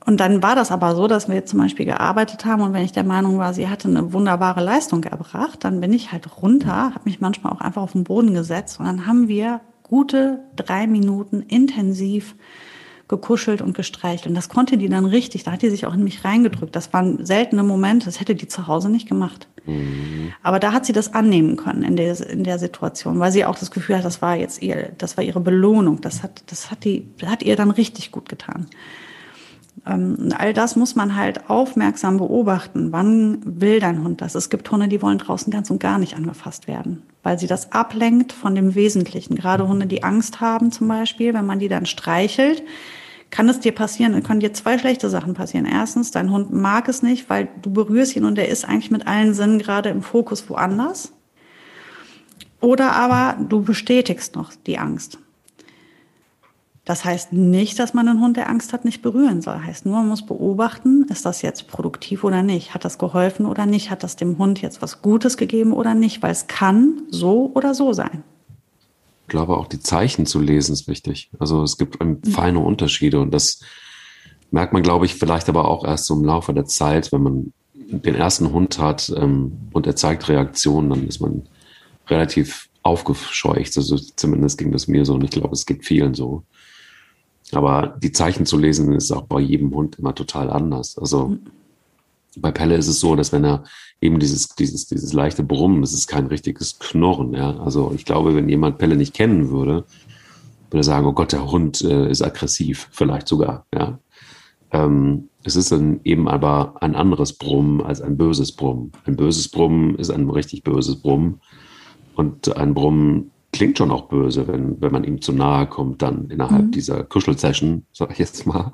und dann war das aber so, dass wir zum Beispiel gearbeitet haben und wenn ich der Meinung war, sie hatte eine wunderbare Leistung erbracht, dann bin ich halt runter, habe mich manchmal auch einfach auf den Boden gesetzt und dann haben wir gute drei Minuten intensiv gekuschelt und gestreichelt. Und das konnte die dann richtig, da hat die sich auch in mich reingedrückt. Das waren seltene Momente, das hätte die zu Hause nicht gemacht. Mhm. Aber da hat sie das annehmen können in der, in der Situation, weil sie auch das Gefühl hat, das war jetzt ihr, das war ihre Belohnung. Das hat, das hat die, das hat ihr dann richtig gut getan. Ähm, all das muss man halt aufmerksam beobachten. Wann will dein Hund das? Es gibt Hunde, die wollen draußen ganz und gar nicht angefasst werden, weil sie das ablenkt von dem Wesentlichen. Gerade Hunde, die Angst haben zum Beispiel, wenn man die dann streichelt, kann es dir passieren, dann können dir zwei schlechte Sachen passieren. Erstens, dein Hund mag es nicht, weil du berührst ihn und der ist eigentlich mit allen Sinnen gerade im Fokus woanders. Oder aber du bestätigst noch die Angst. Das heißt nicht, dass man einen Hund, der Angst hat, nicht berühren soll. Heißt nur, man muss beobachten, ist das jetzt produktiv oder nicht? Hat das geholfen oder nicht? Hat das dem Hund jetzt was Gutes gegeben oder nicht? Weil es kann so oder so sein. Ich glaube, auch die Zeichen zu lesen ist wichtig. Also es gibt feine Unterschiede und das merkt man, glaube ich, vielleicht aber auch erst so im Laufe der Zeit, wenn man den ersten Hund hat ähm, und er zeigt Reaktionen, dann ist man relativ aufgescheucht. Also zumindest ging das mir so und ich glaube, es geht vielen so. Aber die Zeichen zu lesen ist auch bei jedem Hund immer total anders. Also mhm. Bei Pelle ist es so, dass wenn er eben dieses, dieses, dieses leichte Brummen, das ist kein richtiges Knurren. Ja? Also ich glaube, wenn jemand Pelle nicht kennen würde, würde er sagen, oh Gott, der Hund äh, ist aggressiv, vielleicht sogar. Ja? Ähm, es ist dann eben aber ein anderes Brummen als ein böses Brummen. Ein böses Brummen ist ein richtig böses Brummen. Und ein Brummen klingt schon auch böse, wenn, wenn man ihm zu nahe kommt, dann innerhalb mhm. dieser Kuschelsession, sag ich jetzt mal.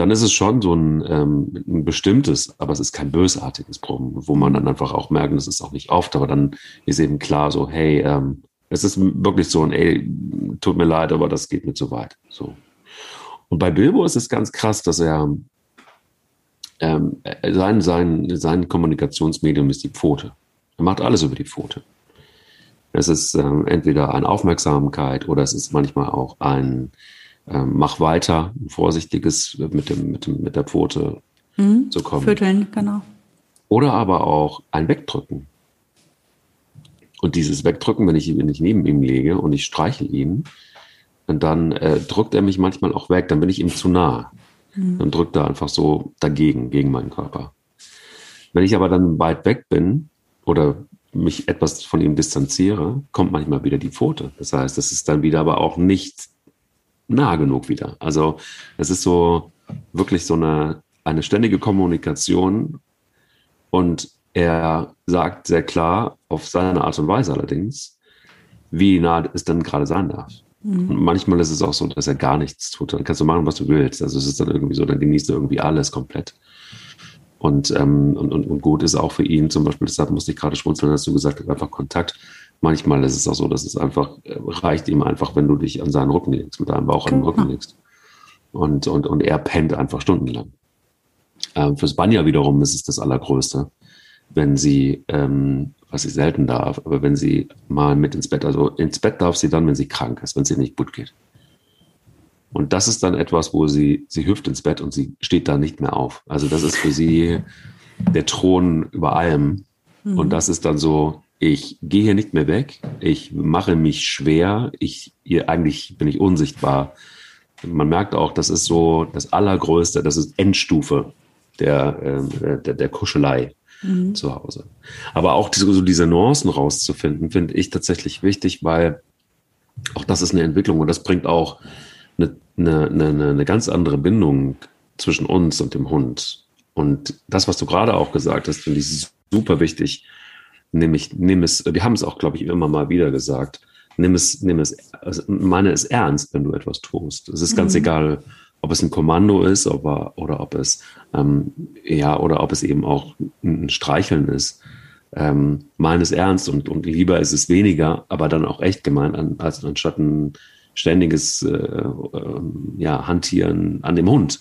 Dann ist es schon so ein, ähm, ein bestimmtes, aber es ist kein bösartiges Brummen, wo man dann einfach auch merkt, das ist auch nicht oft, aber dann ist eben klar so, hey, ähm, es ist wirklich so ein, ey, tut mir leid, aber das geht mir zu weit. So. Und bei Bilbo ist es ganz krass, dass er ähm, sein, sein, sein Kommunikationsmedium ist die Pfote. Er macht alles über die Pfote. Es ist ähm, entweder eine Aufmerksamkeit oder es ist manchmal auch ein ähm, Mach weiter, ein vorsichtiges mit, dem, mit, dem, mit der Pfote mhm. zu kommen. Fütteln, genau. Oder aber auch ein Wegdrücken. Und dieses Wegdrücken, wenn ich, wenn ich neben ihm lege und ich streichel ihn, und dann äh, drückt er mich manchmal auch weg, dann bin ich ihm zu nah. Mhm. Dann drückt er einfach so dagegen, gegen meinen Körper. Wenn ich aber dann weit weg bin oder mich etwas von ihm distanziere, kommt manchmal wieder die Pfote. Das heißt, es ist dann wieder aber auch nicht nah genug wieder. Also es ist so wirklich so eine, eine ständige Kommunikation und er sagt sehr klar, auf seine Art und Weise allerdings, wie nah es dann gerade sein darf. Mhm. Und manchmal ist es auch so, dass er gar nichts tut. Dann kannst du machen, was du willst. Also es ist dann irgendwie so, dann genießt er irgendwie alles komplett. Und, ähm, und, und, und gut ist auch für ihn zum Beispiel, deshalb musste ich gerade schmunzeln, dass du gesagt hast, einfach Kontakt. Manchmal ist es auch so, dass es einfach äh, reicht ihm einfach, wenn du dich an seinen Rücken legst, mit deinem Bauch an den Rücken genau. legst. Und, und, und er pennt einfach stundenlang. Ähm, fürs Banja wiederum ist es das Allergrößte, wenn sie, ähm, was sie selten darf, aber wenn sie mal mit ins Bett, also ins Bett darf sie dann, wenn sie krank ist, wenn sie nicht gut geht. Und das ist dann etwas, wo sie, sie hüpft ins Bett und sie steht da nicht mehr auf. Also das ist für sie der Thron über allem. Mhm. Und das ist dann so, ich gehe hier nicht mehr weg, ich mache mich schwer, ich, hier, eigentlich bin ich unsichtbar. Man merkt auch, das ist so das Allergrößte, das ist Endstufe der, äh, der, der Kuschelei mhm. zu Hause. Aber auch diese, so diese Nuancen rauszufinden, finde ich tatsächlich wichtig, weil auch das ist eine Entwicklung und das bringt auch eine, eine, eine ganz andere Bindung zwischen uns und dem Hund. Und das, was du gerade auch gesagt hast, finde ich super wichtig. Nämlich, nimm es, wir haben es auch, glaube ich, immer mal wieder gesagt. Nimm es, nimm es, also meine es ernst, wenn du etwas tust. Es ist ganz mhm. egal, ob es ein Kommando ist oder, oder ob es, ähm, ja, oder ob es eben auch ein Streicheln ist. Ähm, meinen es ernst und, und lieber ist es weniger, aber dann auch echt gemeint, als anstatt ein, ständiges äh, äh, ja, Hantieren an dem Hund.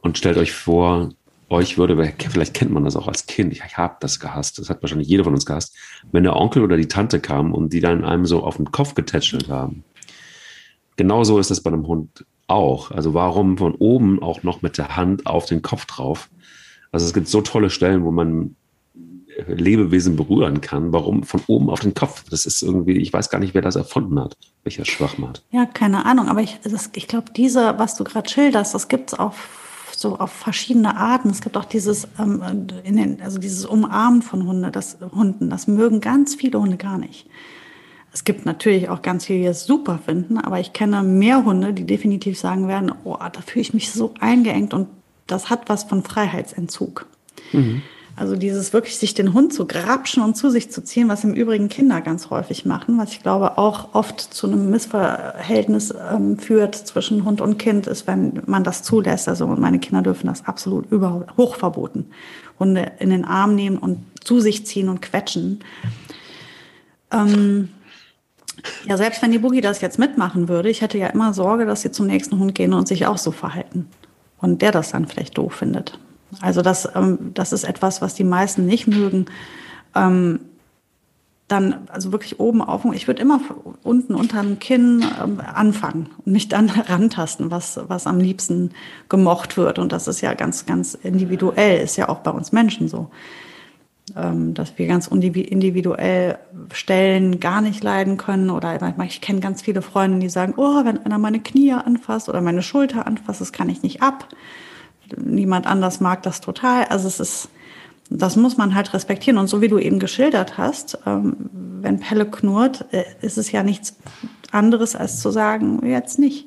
Und stellt euch vor, euch würde, vielleicht kennt man das auch als Kind, ich, ich habe das gehasst, das hat wahrscheinlich jeder von uns gehasst, wenn der Onkel oder die Tante kam und die dann einem so auf den Kopf getätschelt haben. Genauso ist es bei einem Hund auch. Also warum von oben auch noch mit der Hand auf den Kopf drauf? Also es gibt so tolle Stellen, wo man Lebewesen berühren kann. Warum von oben auf den Kopf? Das ist irgendwie, ich weiß gar nicht, wer das erfunden hat, welcher Schwachmat. Ja, keine Ahnung, aber ich, ich glaube, diese, was du gerade schilderst, das gibt es auch so auf verschiedene Arten. Es gibt auch dieses, ähm, den, also dieses Umarmen von Hunde, das, Hunden. Das mögen ganz viele Hunde gar nicht. Es gibt natürlich auch ganz viele, die es super finden, aber ich kenne mehr Hunde, die definitiv sagen werden, oh, da fühle ich mich so eingeengt und das hat was von Freiheitsentzug. Mhm. Also dieses wirklich sich den Hund zu grapschen und zu sich zu ziehen, was im Übrigen Kinder ganz häufig machen, was ich glaube auch oft zu einem Missverhältnis ähm, führt zwischen Hund und Kind, ist, wenn man das zulässt. Also meine Kinder dürfen das absolut überhaupt hochverboten. Hunde in den Arm nehmen und zu sich ziehen und quetschen. Ähm, ja, selbst wenn die Boogie das jetzt mitmachen würde, ich hätte ja immer Sorge, dass sie zum nächsten Hund gehen und sich auch so verhalten. Und der das dann vielleicht doof findet. Also das, ähm, das ist etwas, was die meisten nicht mögen. Ähm, dann also wirklich oben auf. Ich würde immer unten unter dem Kinn ähm, anfangen und mich dann (laughs) rantasten, was, was am liebsten gemocht wird. Und das ist ja ganz, ganz individuell, ist ja auch bei uns Menschen so. Ähm, dass wir ganz individuell Stellen gar nicht leiden können. Oder ich kenne ganz viele Freunde, die sagen, oh, wenn einer meine Knie anfasst oder meine Schulter anfasst, das kann ich nicht ab. Niemand anders mag das total. Also es ist, das muss man halt respektieren. Und so wie du eben geschildert hast, ähm, wenn Pelle knurrt, äh, ist es ja nichts anderes als zu sagen, jetzt nicht.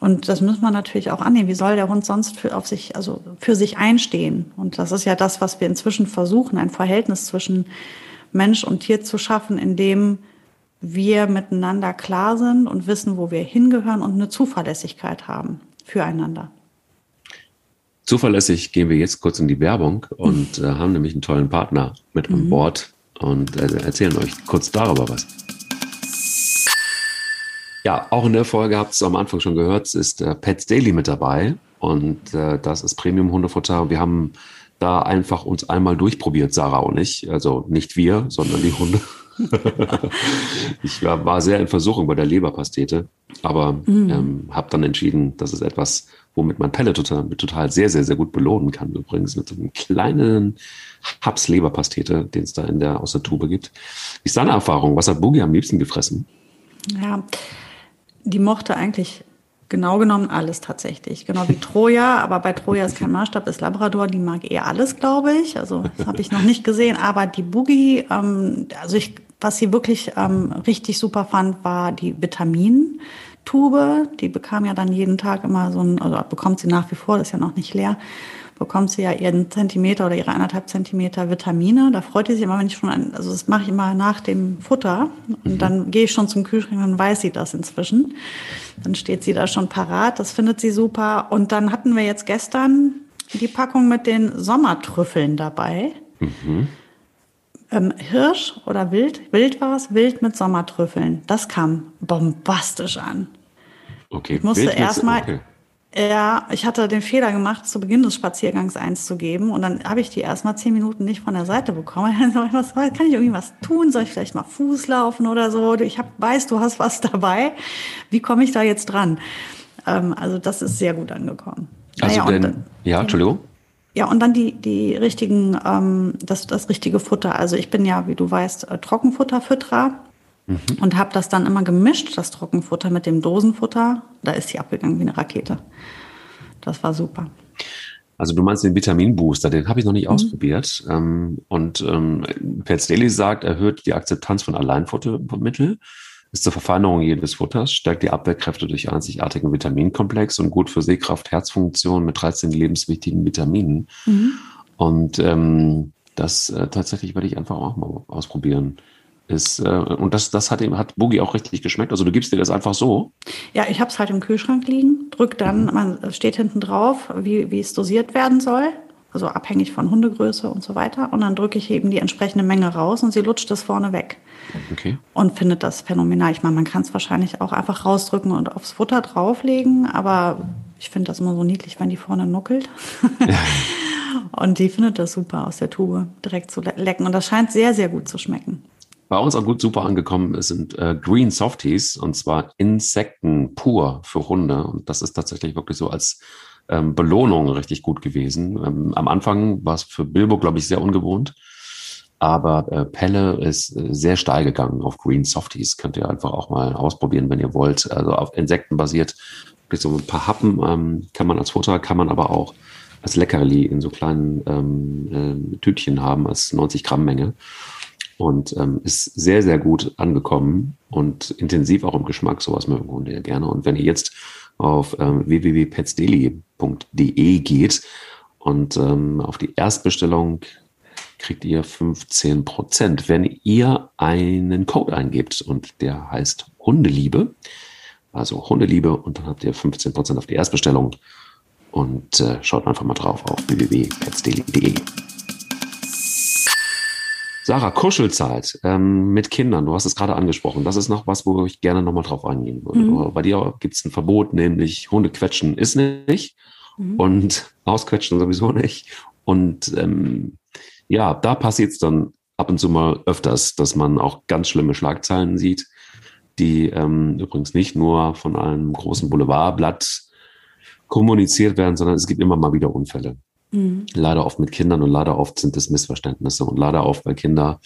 Und das muss man natürlich auch annehmen. Wie soll der Hund sonst für, auf sich, also für sich einstehen? Und das ist ja das, was wir inzwischen versuchen, ein Verhältnis zwischen Mensch und Tier zu schaffen, in dem wir miteinander klar sind und wissen, wo wir hingehören und eine Zuverlässigkeit haben füreinander. Zuverlässig gehen wir jetzt kurz in die Werbung und äh, haben nämlich einen tollen Partner mit an mhm. Bord und äh, erzählen euch kurz darüber was. Ja, auch in der Folge habt ihr es am Anfang schon gehört, ist äh, Pets Daily mit dabei und äh, das ist Premium-Hundefutter. Wir haben da einfach uns einmal durchprobiert, Sarah und ich. Also nicht wir, sondern die Hunde. (laughs) ich war, war, sehr in Versuchung bei der Leberpastete, aber mm. ähm, habe dann entschieden, das ist etwas, womit man Pelle total, total sehr, sehr, sehr gut belohnen kann. Übrigens mit so einem kleinen Haps Leberpastete, den es da in der, aus der Tube gibt. Wie ist deine Erfahrung? Was hat Boogie am liebsten gefressen? Ja, die mochte eigentlich genau genommen alles tatsächlich. Genau wie Troja, (laughs) aber bei Troja ist kein Maßstab, ist Labrador, die mag eher alles, glaube ich. Also das habe ich noch nicht gesehen. Aber die Boogie, ähm, also ich, was sie wirklich ähm, richtig super fand, war die Vitamintube. Die bekam ja dann jeden Tag immer so ein, also bekommt sie nach wie vor, das ist ja noch nicht leer bekommt sie ja ihren Zentimeter oder ihre anderthalb Zentimeter Vitamine. Da freut sie sich immer, wenn ich schon, ein, also das mache ich immer nach dem Futter und mhm. dann gehe ich schon zum Kühlschrank, dann weiß sie das inzwischen. Dann steht sie da schon parat, das findet sie super. Und dann hatten wir jetzt gestern die Packung mit den Sommertrüffeln dabei. Mhm. Ähm, Hirsch oder Wild, Wild war es, Wild mit Sommertrüffeln. Das kam bombastisch an. Okay. Ich musste erstmal, okay. Ja, ich hatte den Fehler gemacht, zu Beginn des Spaziergangs eins zu geben. Und dann habe ich die erst mal zehn Minuten nicht von der Seite bekommen. (laughs) was, kann ich irgendwie was tun? Soll ich vielleicht mal Fuß laufen oder so? Ich hab, weiß, du hast was (laughs) dabei. Wie komme ich da jetzt dran? Ähm, also das ist sehr gut angekommen. Also naja, denn, dann, ja, Entschuldigung. Ja, und dann die, die richtigen, ähm, das, das richtige Futter. Also ich bin ja, wie du weißt, äh, Trockenfutterfütterer mhm. und habe das dann immer gemischt, das Trockenfutter mit dem Dosenfutter. Da ist sie abgegangen wie eine Rakete. Das war super. Also du meinst den Vitaminbooster, den habe ich noch nicht mhm. ausprobiert. Ähm, und ähm, Pets Daily sagt, erhöht die Akzeptanz von Alleinfuttermitteln, ist zur Verfeinerung jedes Futters, stärkt die Abwehrkräfte durch einzigartigen Vitaminkomplex und gut für Sehkraft, Herzfunktion mit 13 lebenswichtigen Vitaminen. Mhm. Und ähm, das äh, tatsächlich werde ich einfach auch mal ausprobieren ist, äh, und das, das hat ihm, hat Boogie auch richtig geschmeckt. Also du gibst dir das einfach so. Ja, ich habe es halt im Kühlschrank liegen, drück dann, mhm. man steht hinten drauf, wie, wie es dosiert werden soll. Also abhängig von Hundegröße und so weiter. Und dann drücke ich eben die entsprechende Menge raus und sie lutscht das vorne weg. Okay. Und findet das phänomenal. Ich meine, man kann es wahrscheinlich auch einfach rausdrücken und aufs Futter drauflegen, aber ich finde das immer so niedlich, wenn die vorne nuckelt. Ja. (laughs) und die findet das super aus der Tube direkt zu lecken. Und das scheint sehr, sehr gut zu schmecken. Bei uns auch gut super angekommen sind äh, Green Softies und zwar Insekten pur für Hunde. Und das ist tatsächlich wirklich so als ähm, Belohnung richtig gut gewesen. Ähm, am Anfang war es für Bilbo, glaube ich, sehr ungewohnt. Aber äh, Pelle ist äh, sehr steil gegangen auf Green Softies. Könnt ihr einfach auch mal ausprobieren, wenn ihr wollt. Also auf Insekten basiert. So ein paar Happen ähm, kann man als Futter, kann man aber auch als Leckerli in so kleinen ähm, äh, Tütchen haben, als 90 Gramm Menge und ähm, ist sehr, sehr gut angekommen und intensiv auch im Geschmack. Sowas mögen Hunde ja gerne. Und wenn ihr jetzt auf ähm, www.petsdaily.de geht und ähm, auf die Erstbestellung kriegt ihr 15 Prozent, wenn ihr einen Code eingebt und der heißt Hundeliebe. Also Hundeliebe und dann habt ihr 15 Prozent auf die Erstbestellung und äh, schaut einfach mal drauf auf www.petsdaily.de. Sarah, Kuschelzeit ähm, mit Kindern, du hast es gerade angesprochen. Das ist noch was, wo ich gerne nochmal drauf eingehen würde. Mhm. Bei dir gibt es ein Verbot, nämlich Hunde quetschen ist nicht mhm. und ausquetschen sowieso nicht. Und ähm, ja, da passiert es dann ab und zu mal öfters, dass man auch ganz schlimme Schlagzeilen sieht, die ähm, übrigens nicht nur von einem großen Boulevardblatt kommuniziert werden, sondern es gibt immer mal wieder Unfälle. Mhm. Leider oft mit Kindern und leider oft sind es Missverständnisse und leider oft bei Kindern,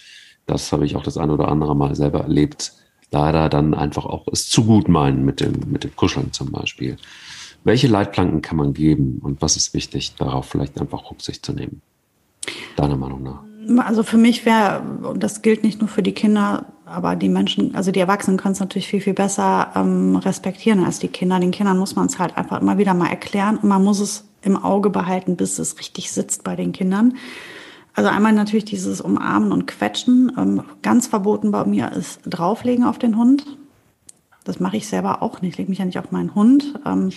das habe ich auch das eine oder andere Mal selber erlebt, leider dann einfach auch es zu gut meinen mit dem, mit dem Kuscheln zum Beispiel. Welche Leitplanken kann man geben und was ist wichtig, darauf vielleicht einfach Rücksicht zu nehmen? Deiner Meinung nach? Also für mich wäre, und das gilt nicht nur für die Kinder, aber die Menschen, also die Erwachsenen können es natürlich viel, viel besser ähm, respektieren als die Kinder. Den Kindern muss man es halt einfach immer wieder mal erklären und man muss es im Auge behalten, bis es richtig sitzt bei den Kindern. Also einmal natürlich dieses Umarmen und Quetschen. Ähm, ganz verboten bei mir ist drauflegen auf den Hund. Das mache ich selber auch nicht. Ich lege mich ja nicht auf meinen Hund. Ähm,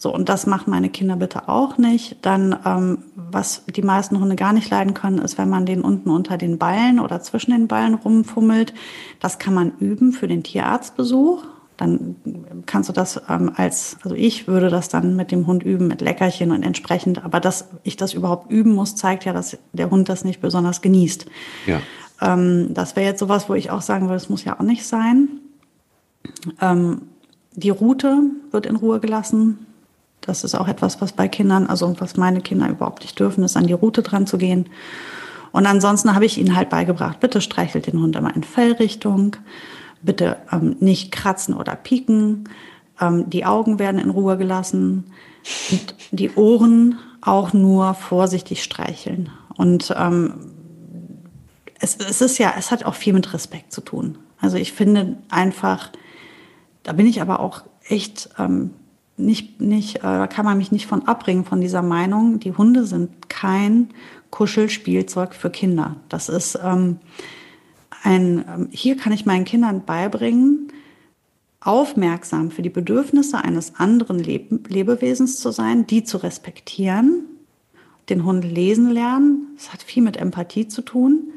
so, und das machen meine Kinder bitte auch nicht. Dann, ähm, was die meisten Hunde gar nicht leiden können, ist, wenn man den unten unter den Ballen oder zwischen den Ballen rumfummelt. Das kann man üben für den Tierarztbesuch dann kannst du das ähm, als, also ich würde das dann mit dem Hund üben, mit Leckerchen und entsprechend, aber dass ich das überhaupt üben muss, zeigt ja, dass der Hund das nicht besonders genießt. Ja. Ähm, das wäre jetzt sowas, wo ich auch sagen würde, das muss ja auch nicht sein. Ähm, die Route wird in Ruhe gelassen. Das ist auch etwas, was bei Kindern, also was meine Kinder überhaupt nicht dürfen, ist an die Route dran zu gehen. Und ansonsten habe ich ihnen halt beigebracht, bitte streichelt den Hund immer in Fellrichtung bitte ähm, nicht kratzen oder pieken. Ähm, die Augen werden in Ruhe gelassen. Und die Ohren auch nur vorsichtig streicheln. Und ähm, es, es ist ja, es hat auch viel mit Respekt zu tun. Also ich finde einfach, da bin ich aber auch echt ähm, nicht, nicht, äh, da kann man mich nicht von abbringen von dieser Meinung. Die Hunde sind kein Kuschelspielzeug für Kinder. Das ist, ähm, ein, ähm, hier kann ich meinen Kindern beibringen, aufmerksam für die Bedürfnisse eines anderen Leb Lebewesens zu sein, die zu respektieren, den Hund lesen lernen. Das hat viel mit Empathie zu tun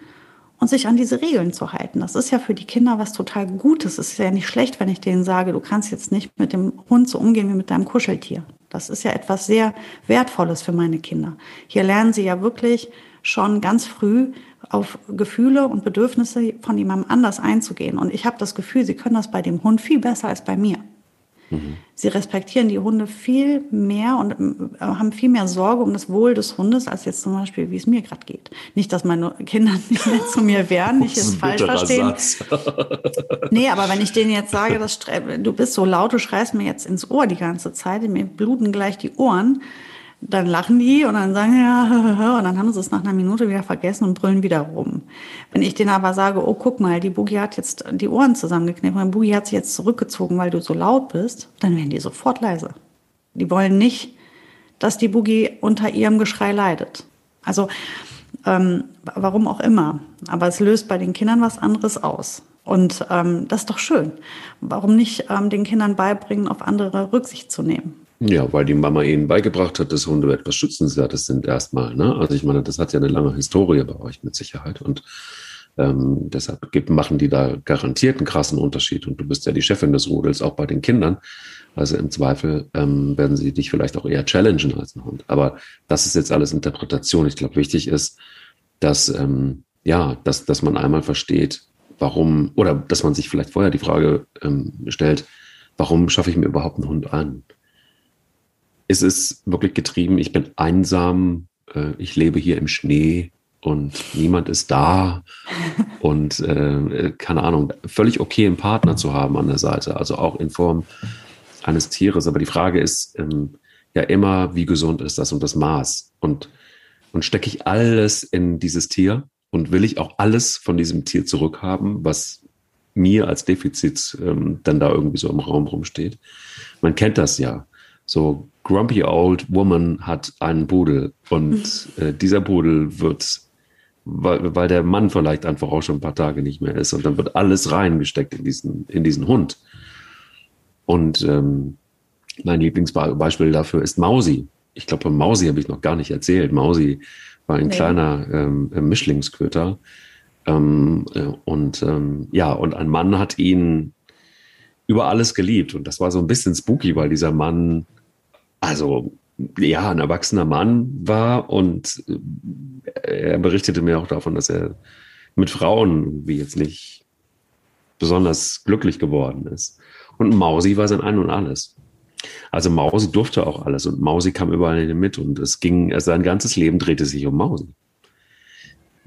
und sich an diese Regeln zu halten. Das ist ja für die Kinder was total Gutes. Es ist ja nicht schlecht, wenn ich denen sage, du kannst jetzt nicht mit dem Hund so umgehen wie mit deinem Kuscheltier. Das ist ja etwas sehr Wertvolles für meine Kinder. Hier lernen sie ja wirklich schon ganz früh, auf Gefühle und Bedürfnisse von jemandem anders einzugehen. Und ich habe das Gefühl, sie können das bei dem Hund viel besser als bei mir. Mhm. Sie respektieren die Hunde viel mehr und äh, haben viel mehr Sorge um das Wohl des Hundes, als jetzt zum Beispiel, wie es mir gerade geht. Nicht, dass meine Kinder (laughs) nicht mehr zu mir wären, nicht es (laughs) falsch verstehen. (laughs) nee, aber wenn ich denen jetzt sage, dass, du bist so laut, du schreist mir jetzt ins Ohr die ganze Zeit, mir bluten gleich die Ohren, dann lachen die und dann sagen ja, und dann haben sie es nach einer Minute wieder vergessen und brüllen wieder rum. Wenn ich denen aber sage, oh, guck mal, die Boogie hat jetzt die Ohren zusammengeknippt und Boogie hat sich jetzt zurückgezogen, weil du so laut bist, dann werden die sofort leise. Die wollen nicht, dass die Boogie unter ihrem Geschrei leidet. Also, ähm, warum auch immer. Aber es löst bei den Kindern was anderes aus. Und ähm, das ist doch schön. Warum nicht ähm, den Kindern beibringen, auf andere Rücksicht zu nehmen? Ja, weil die Mama ihnen beigebracht hat, dass Hunde etwas Schützenswertes sind erstmal. Ne? Also ich meine, das hat ja eine lange Historie bei euch mit Sicherheit. Und ähm, deshalb gibt, machen die da garantiert einen krassen Unterschied. Und du bist ja die Chefin des Rudels, auch bei den Kindern. Also im Zweifel ähm, werden sie dich vielleicht auch eher challengen als ein Hund. Aber das ist jetzt alles Interpretation. Ich glaube, wichtig ist, dass, ähm, ja, dass, dass man einmal versteht, warum, oder dass man sich vielleicht vorher die Frage ähm, stellt, warum schaffe ich mir überhaupt einen Hund an? Ist es wirklich getrieben, ich bin einsam, äh, ich lebe hier im Schnee und niemand ist da (laughs) und äh, keine Ahnung, völlig okay, einen Partner zu haben an der Seite, also auch in Form eines Tieres. Aber die Frage ist ähm, ja immer, wie gesund ist das und das Maß? Und, und stecke ich alles in dieses Tier und will ich auch alles von diesem Tier zurückhaben, was mir als Defizit ähm, dann da irgendwie so im Raum rumsteht? Man kennt das ja. So grumpy old woman hat einen Pudel und äh, dieser Pudel wird, weil, weil der Mann vielleicht einfach auch schon ein paar Tage nicht mehr ist und dann wird alles reingesteckt in diesen, in diesen Hund. Und ähm, mein Lieblingsbeispiel dafür ist Mausi. Ich glaube, von Mausi habe ich noch gar nicht erzählt. Mausi war ein nee. kleiner ähm, Mischlingsköter. Ähm, äh, und ähm, ja, und ein Mann hat ihn über alles geliebt. Und das war so ein bisschen spooky, weil dieser Mann also ja, ein erwachsener Mann war und äh, er berichtete mir auch davon, dass er mit Frauen wie jetzt nicht besonders glücklich geworden ist. Und Mausi war sein Ein und Alles. Also Mausi durfte auch alles und Mausi kam überall mit und es ging, sein ganzes Leben drehte sich um Mausi.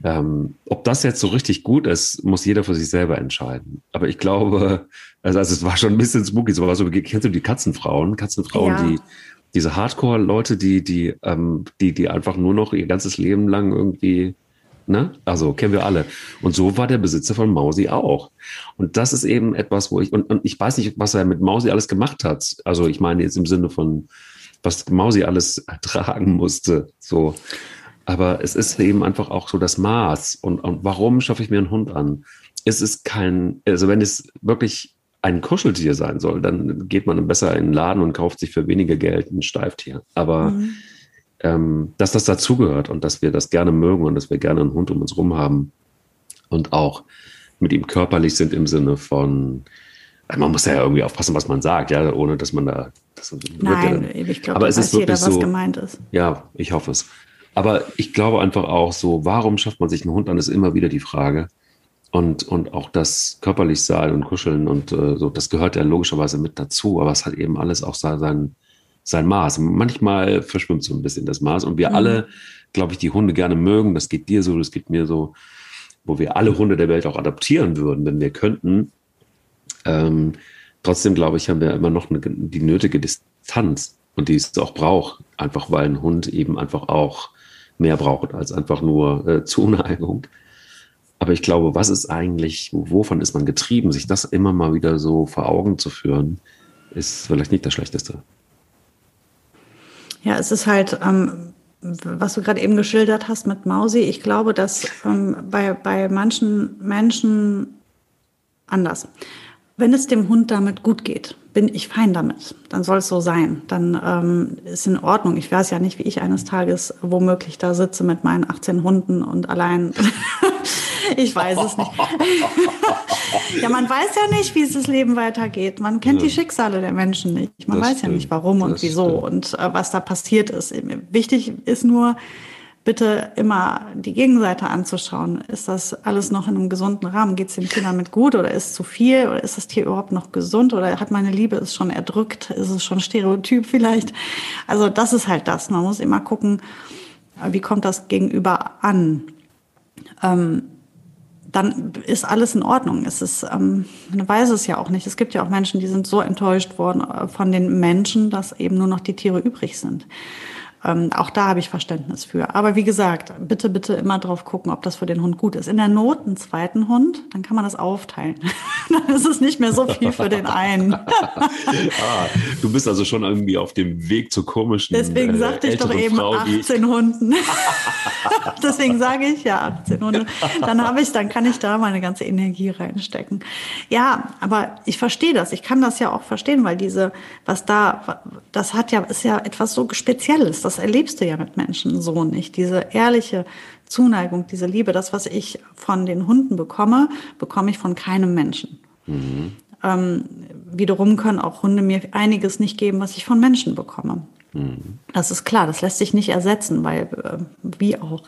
Ähm, ob das jetzt so richtig gut ist, muss jeder für sich selber entscheiden. Aber ich glaube, also, also es war schon ein bisschen spooky. So war so, kennst du die Katzenfrauen? Katzenfrauen, ja. die diese Hardcore-Leute, die, die, ähm, die, die einfach nur noch ihr ganzes Leben lang irgendwie, ne? Also kennen wir alle. Und so war der Besitzer von Mausi auch. Und das ist eben etwas, wo ich, und, und ich weiß nicht, was er mit Mausi alles gemacht hat. Also ich meine jetzt im Sinne von, was Mausi alles (laughs) ertragen musste. So. Aber es ist eben einfach auch so das Maß. Und, und warum schaffe ich mir einen Hund an? Es ist kein, also wenn es wirklich ein Kuscheltier sein soll, dann geht man besser in den Laden und kauft sich für weniger Geld ein Steiftier. Aber mhm. ähm, dass das dazugehört und dass wir das gerne mögen und dass wir gerne einen Hund um uns rum haben und auch mit ihm körperlich sind im Sinne von, man muss ja irgendwie aufpassen, was man sagt, ja, ohne dass man da. Das Nein, ja ich glaube, es weiß jeder, was so, gemeint ist. Ja, ich hoffe es. Aber ich glaube einfach auch so, warum schafft man sich einen Hund an, ist immer wieder die Frage. Und, und auch das körperlich sein und kuscheln und äh, so, das gehört ja logischerweise mit dazu, aber es hat eben alles auch sein, sein Maß. Manchmal verschwimmt so ein bisschen das Maß und wir mhm. alle, glaube ich, die Hunde gerne mögen. Das geht dir so, das geht mir so, wo wir alle Hunde der Welt auch adoptieren würden, wenn wir könnten. Ähm, trotzdem, glaube ich, haben wir immer noch eine, die nötige Distanz und die es auch braucht, einfach weil ein Hund eben einfach auch mehr braucht als einfach nur äh, Zuneigung. Aber ich glaube, was ist eigentlich, wovon ist man getrieben, sich das immer mal wieder so vor Augen zu führen, ist vielleicht nicht das Schlechteste. Ja, es ist halt, ähm, was du gerade eben geschildert hast mit Mausi, ich glaube, dass ähm, bei, bei manchen Menschen anders. Wenn es dem Hund damit gut geht, bin ich fein damit. Dann soll es so sein. Dann ähm, ist in Ordnung. Ich weiß ja nicht, wie ich eines Tages womöglich da sitze mit meinen 18 Hunden und allein. (laughs) ich weiß es nicht. (laughs) ja, man weiß ja nicht, wie es das Leben weitergeht. Man kennt ja. die Schicksale der Menschen nicht. Man das weiß stimmt. ja nicht, warum und das wieso stimmt. und äh, was da passiert ist. Wichtig ist nur, bitte immer die Gegenseite anzuschauen. Ist das alles noch in einem gesunden Rahmen? Geht es dem Tier damit gut oder ist es zu viel oder ist das Tier überhaupt noch gesund oder hat meine Liebe es schon erdrückt? Ist es schon Stereotyp vielleicht? Also das ist halt das. Man muss immer gucken, wie kommt das Gegenüber an? Ähm, dann ist alles in Ordnung. Es ist, ähm, man weiß es ja auch nicht. Es gibt ja auch Menschen, die sind so enttäuscht worden äh, von den Menschen, dass eben nur noch die Tiere übrig sind. Ähm, auch da habe ich Verständnis für. Aber wie gesagt, bitte, bitte immer drauf gucken, ob das für den Hund gut ist. In der Not einen zweiten Hund, dann kann man das aufteilen. (laughs) dann ist es nicht mehr so viel für den einen. (laughs) ah, du bist also schon irgendwie auf dem Weg zur komischen. Deswegen äh, sagte ich doch eben Frau, 18 Hunden. (laughs) Deswegen sage ich ja 18 Hunde. Dann habe ich, dann kann ich da meine ganze Energie reinstecken. Ja, aber ich verstehe das. Ich kann das ja auch verstehen, weil diese, was da, das hat ja, ist ja etwas so Spezielles. Das das erlebst du ja mit Menschen so nicht. Diese ehrliche Zuneigung, diese Liebe, das, was ich von den Hunden bekomme, bekomme ich von keinem Menschen. Mhm. Ähm, wiederum können auch Hunde mir einiges nicht geben, was ich von Menschen bekomme. Mhm. Das ist klar, das lässt sich nicht ersetzen, weil äh, wie auch.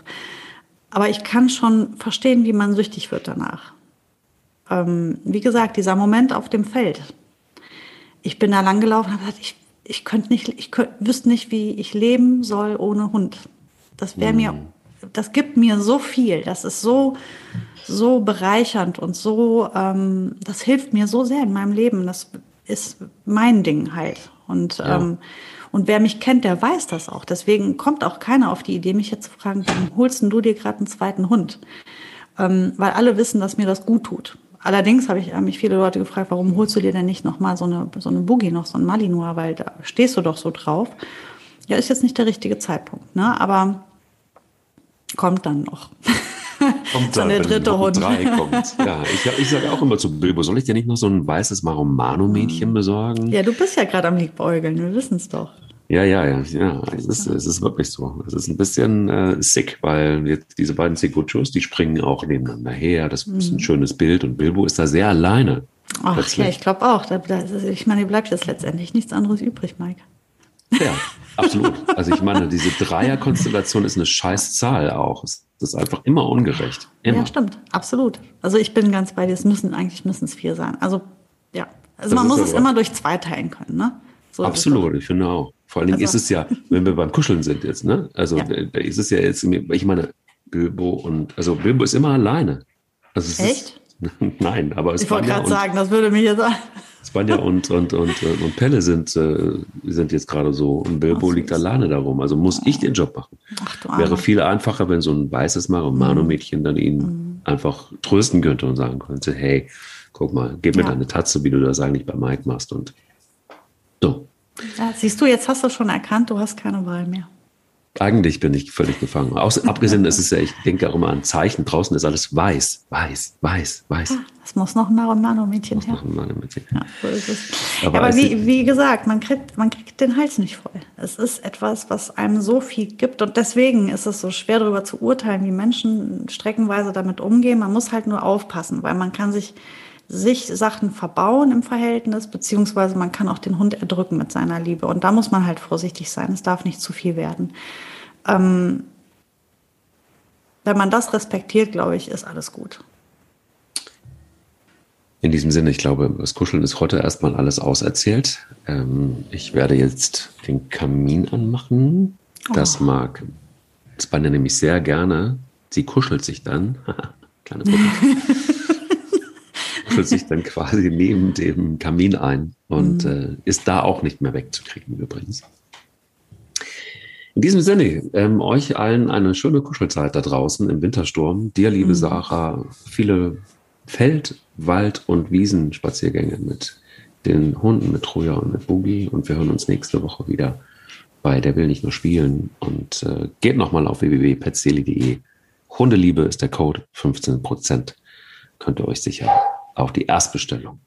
Aber ich kann schon verstehen, wie man süchtig wird danach. Ähm, wie gesagt, dieser Moment auf dem Feld. Ich bin da lang gelaufen und habe gesagt, ich ich könnte nicht, ich könnt, wüsste nicht, wie ich leben soll ohne Hund. Das wäre mir, mhm. das gibt mir so viel. Das ist so, so bereichernd und so, ähm, das hilft mir so sehr in meinem Leben. Das ist mein Ding halt. Und, ja. ähm, und wer mich kennt, der weiß das auch. Deswegen kommt auch keiner auf die Idee, mich jetzt zu fragen, warum holst du dir gerade einen zweiten Hund? Ähm, weil alle wissen, dass mir das gut tut. Allerdings habe ich mich viele Leute gefragt, warum holst du dir denn nicht noch mal so eine so eine Boogie noch so ein Malinois, weil da stehst du doch so drauf. Ja, ist jetzt nicht der richtige Zeitpunkt, ne? Aber kommt dann noch. Kommt (laughs) dann, der dritte Hund. Drei kommt. (laughs) Ja, ich, ich sage auch immer zu Bilbo, soll ich dir nicht noch so ein weißes Maromano-Mädchen besorgen? Ja, du bist ja gerade am Liebäugeln, wir wissen es doch. Ja, ja, ja, ja. Es ist, es ist wirklich so. Es ist ein bisschen äh, sick, weil jetzt diese beiden Sekuchos, die springen auch nebeneinander her. Das ist ein mhm. schönes Bild und Bilbo ist da sehr alleine. Ach plötzlich. ja, ich glaube auch. Da, da, ich meine, bleibt jetzt letztendlich nichts anderes übrig, Mike. fair. Absolut. Also ich meine, diese Dreierkonstellation ist eine Scheißzahl auch. Das ist einfach immer ungerecht. Immer. Ja, stimmt. Absolut. Also ich bin ganz bei dir. Es müssen eigentlich müssen es vier sein. Also ja. Also das man muss es immer durch zwei teilen können, ne? So Absolut, ich finde auch. Vor allen Dingen also, ist es ja, wenn wir beim Kuscheln sind jetzt, ne? Also ja. da ist es ja jetzt, ich meine, Bilbo und, also Bilbo ist immer alleine. Also Echt? Ist, (laughs) nein, aber es Ich wollte gerade sagen, das würde mich jetzt Spanja (laughs) und, und, und, und Pelle sind, äh, sind jetzt gerade so und Bilbo Ach, liegt alleine darum. Also muss ich den Job machen. Ach, Wäre viel einfacher, wenn so ein weißes Maromano-Mädchen dann ihn mhm. einfach trösten könnte und sagen könnte, hey, guck mal, gib mir ja. deine Tatze, wie du das eigentlich bei Mike machst und so. Ja, siehst du, jetzt hast du schon erkannt, du hast keine Wahl mehr. Eigentlich bin ich völlig gefangen. Aus, abgesehen ist es ja, ich denke auch immer an Zeichen. Draußen ist alles weiß, weiß, weiß, weiß. Ah, es muss noch ein Nano-Mädchen her. Noch ein Nano-Mädchen. Ja, so ist es. Aber, aber wie, wie gesagt, man kriegt, man kriegt den Hals nicht voll. Es ist etwas, was einem so viel gibt. Und deswegen ist es so schwer darüber zu urteilen, wie Menschen streckenweise damit umgehen. Man muss halt nur aufpassen, weil man kann sich sich Sachen verbauen im Verhältnis, beziehungsweise man kann auch den Hund erdrücken mit seiner Liebe. Und da muss man halt vorsichtig sein. Es darf nicht zu viel werden. Ähm, wenn man das respektiert, glaube ich, ist alles gut. In diesem Sinne, ich glaube, das Kuscheln ist heute erstmal alles auserzählt. Ähm, ich werde jetzt den Kamin anmachen. Das oh. mag Spanja nämlich sehr gerne. Sie kuschelt sich dann. (laughs) Kleine Puppe. (laughs) kuschelt sich dann quasi neben dem Kamin ein und mhm. äh, ist da auch nicht mehr wegzukriegen übrigens. In diesem Sinne, ähm, euch allen eine schöne Kuschelzeit da draußen im Wintersturm. Dir, liebe mhm. Sarah, viele Feld-, Wald- und Wiesenspaziergänge mit den Hunden, mit Troja und mit Boogie. Und wir hören uns nächste Woche wieder bei Der will nicht nur spielen. Und äh, geht nochmal auf www.petzeli.de. Hundeliebe ist der Code, 15 Könnt ihr euch sichern auch die Erstbestellung.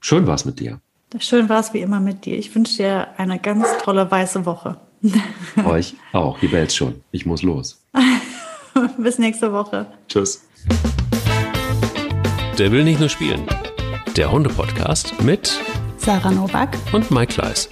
Schön war es mit dir. Schön war es wie immer mit dir. Ich wünsche dir eine ganz tolle weiße Woche. (laughs) Euch auch. Die Welt schon. Ich muss los. (laughs) Bis nächste Woche. Tschüss. Der will nicht nur spielen. Der Hunde-Podcast mit Sarah Novak und Mike Kleiss.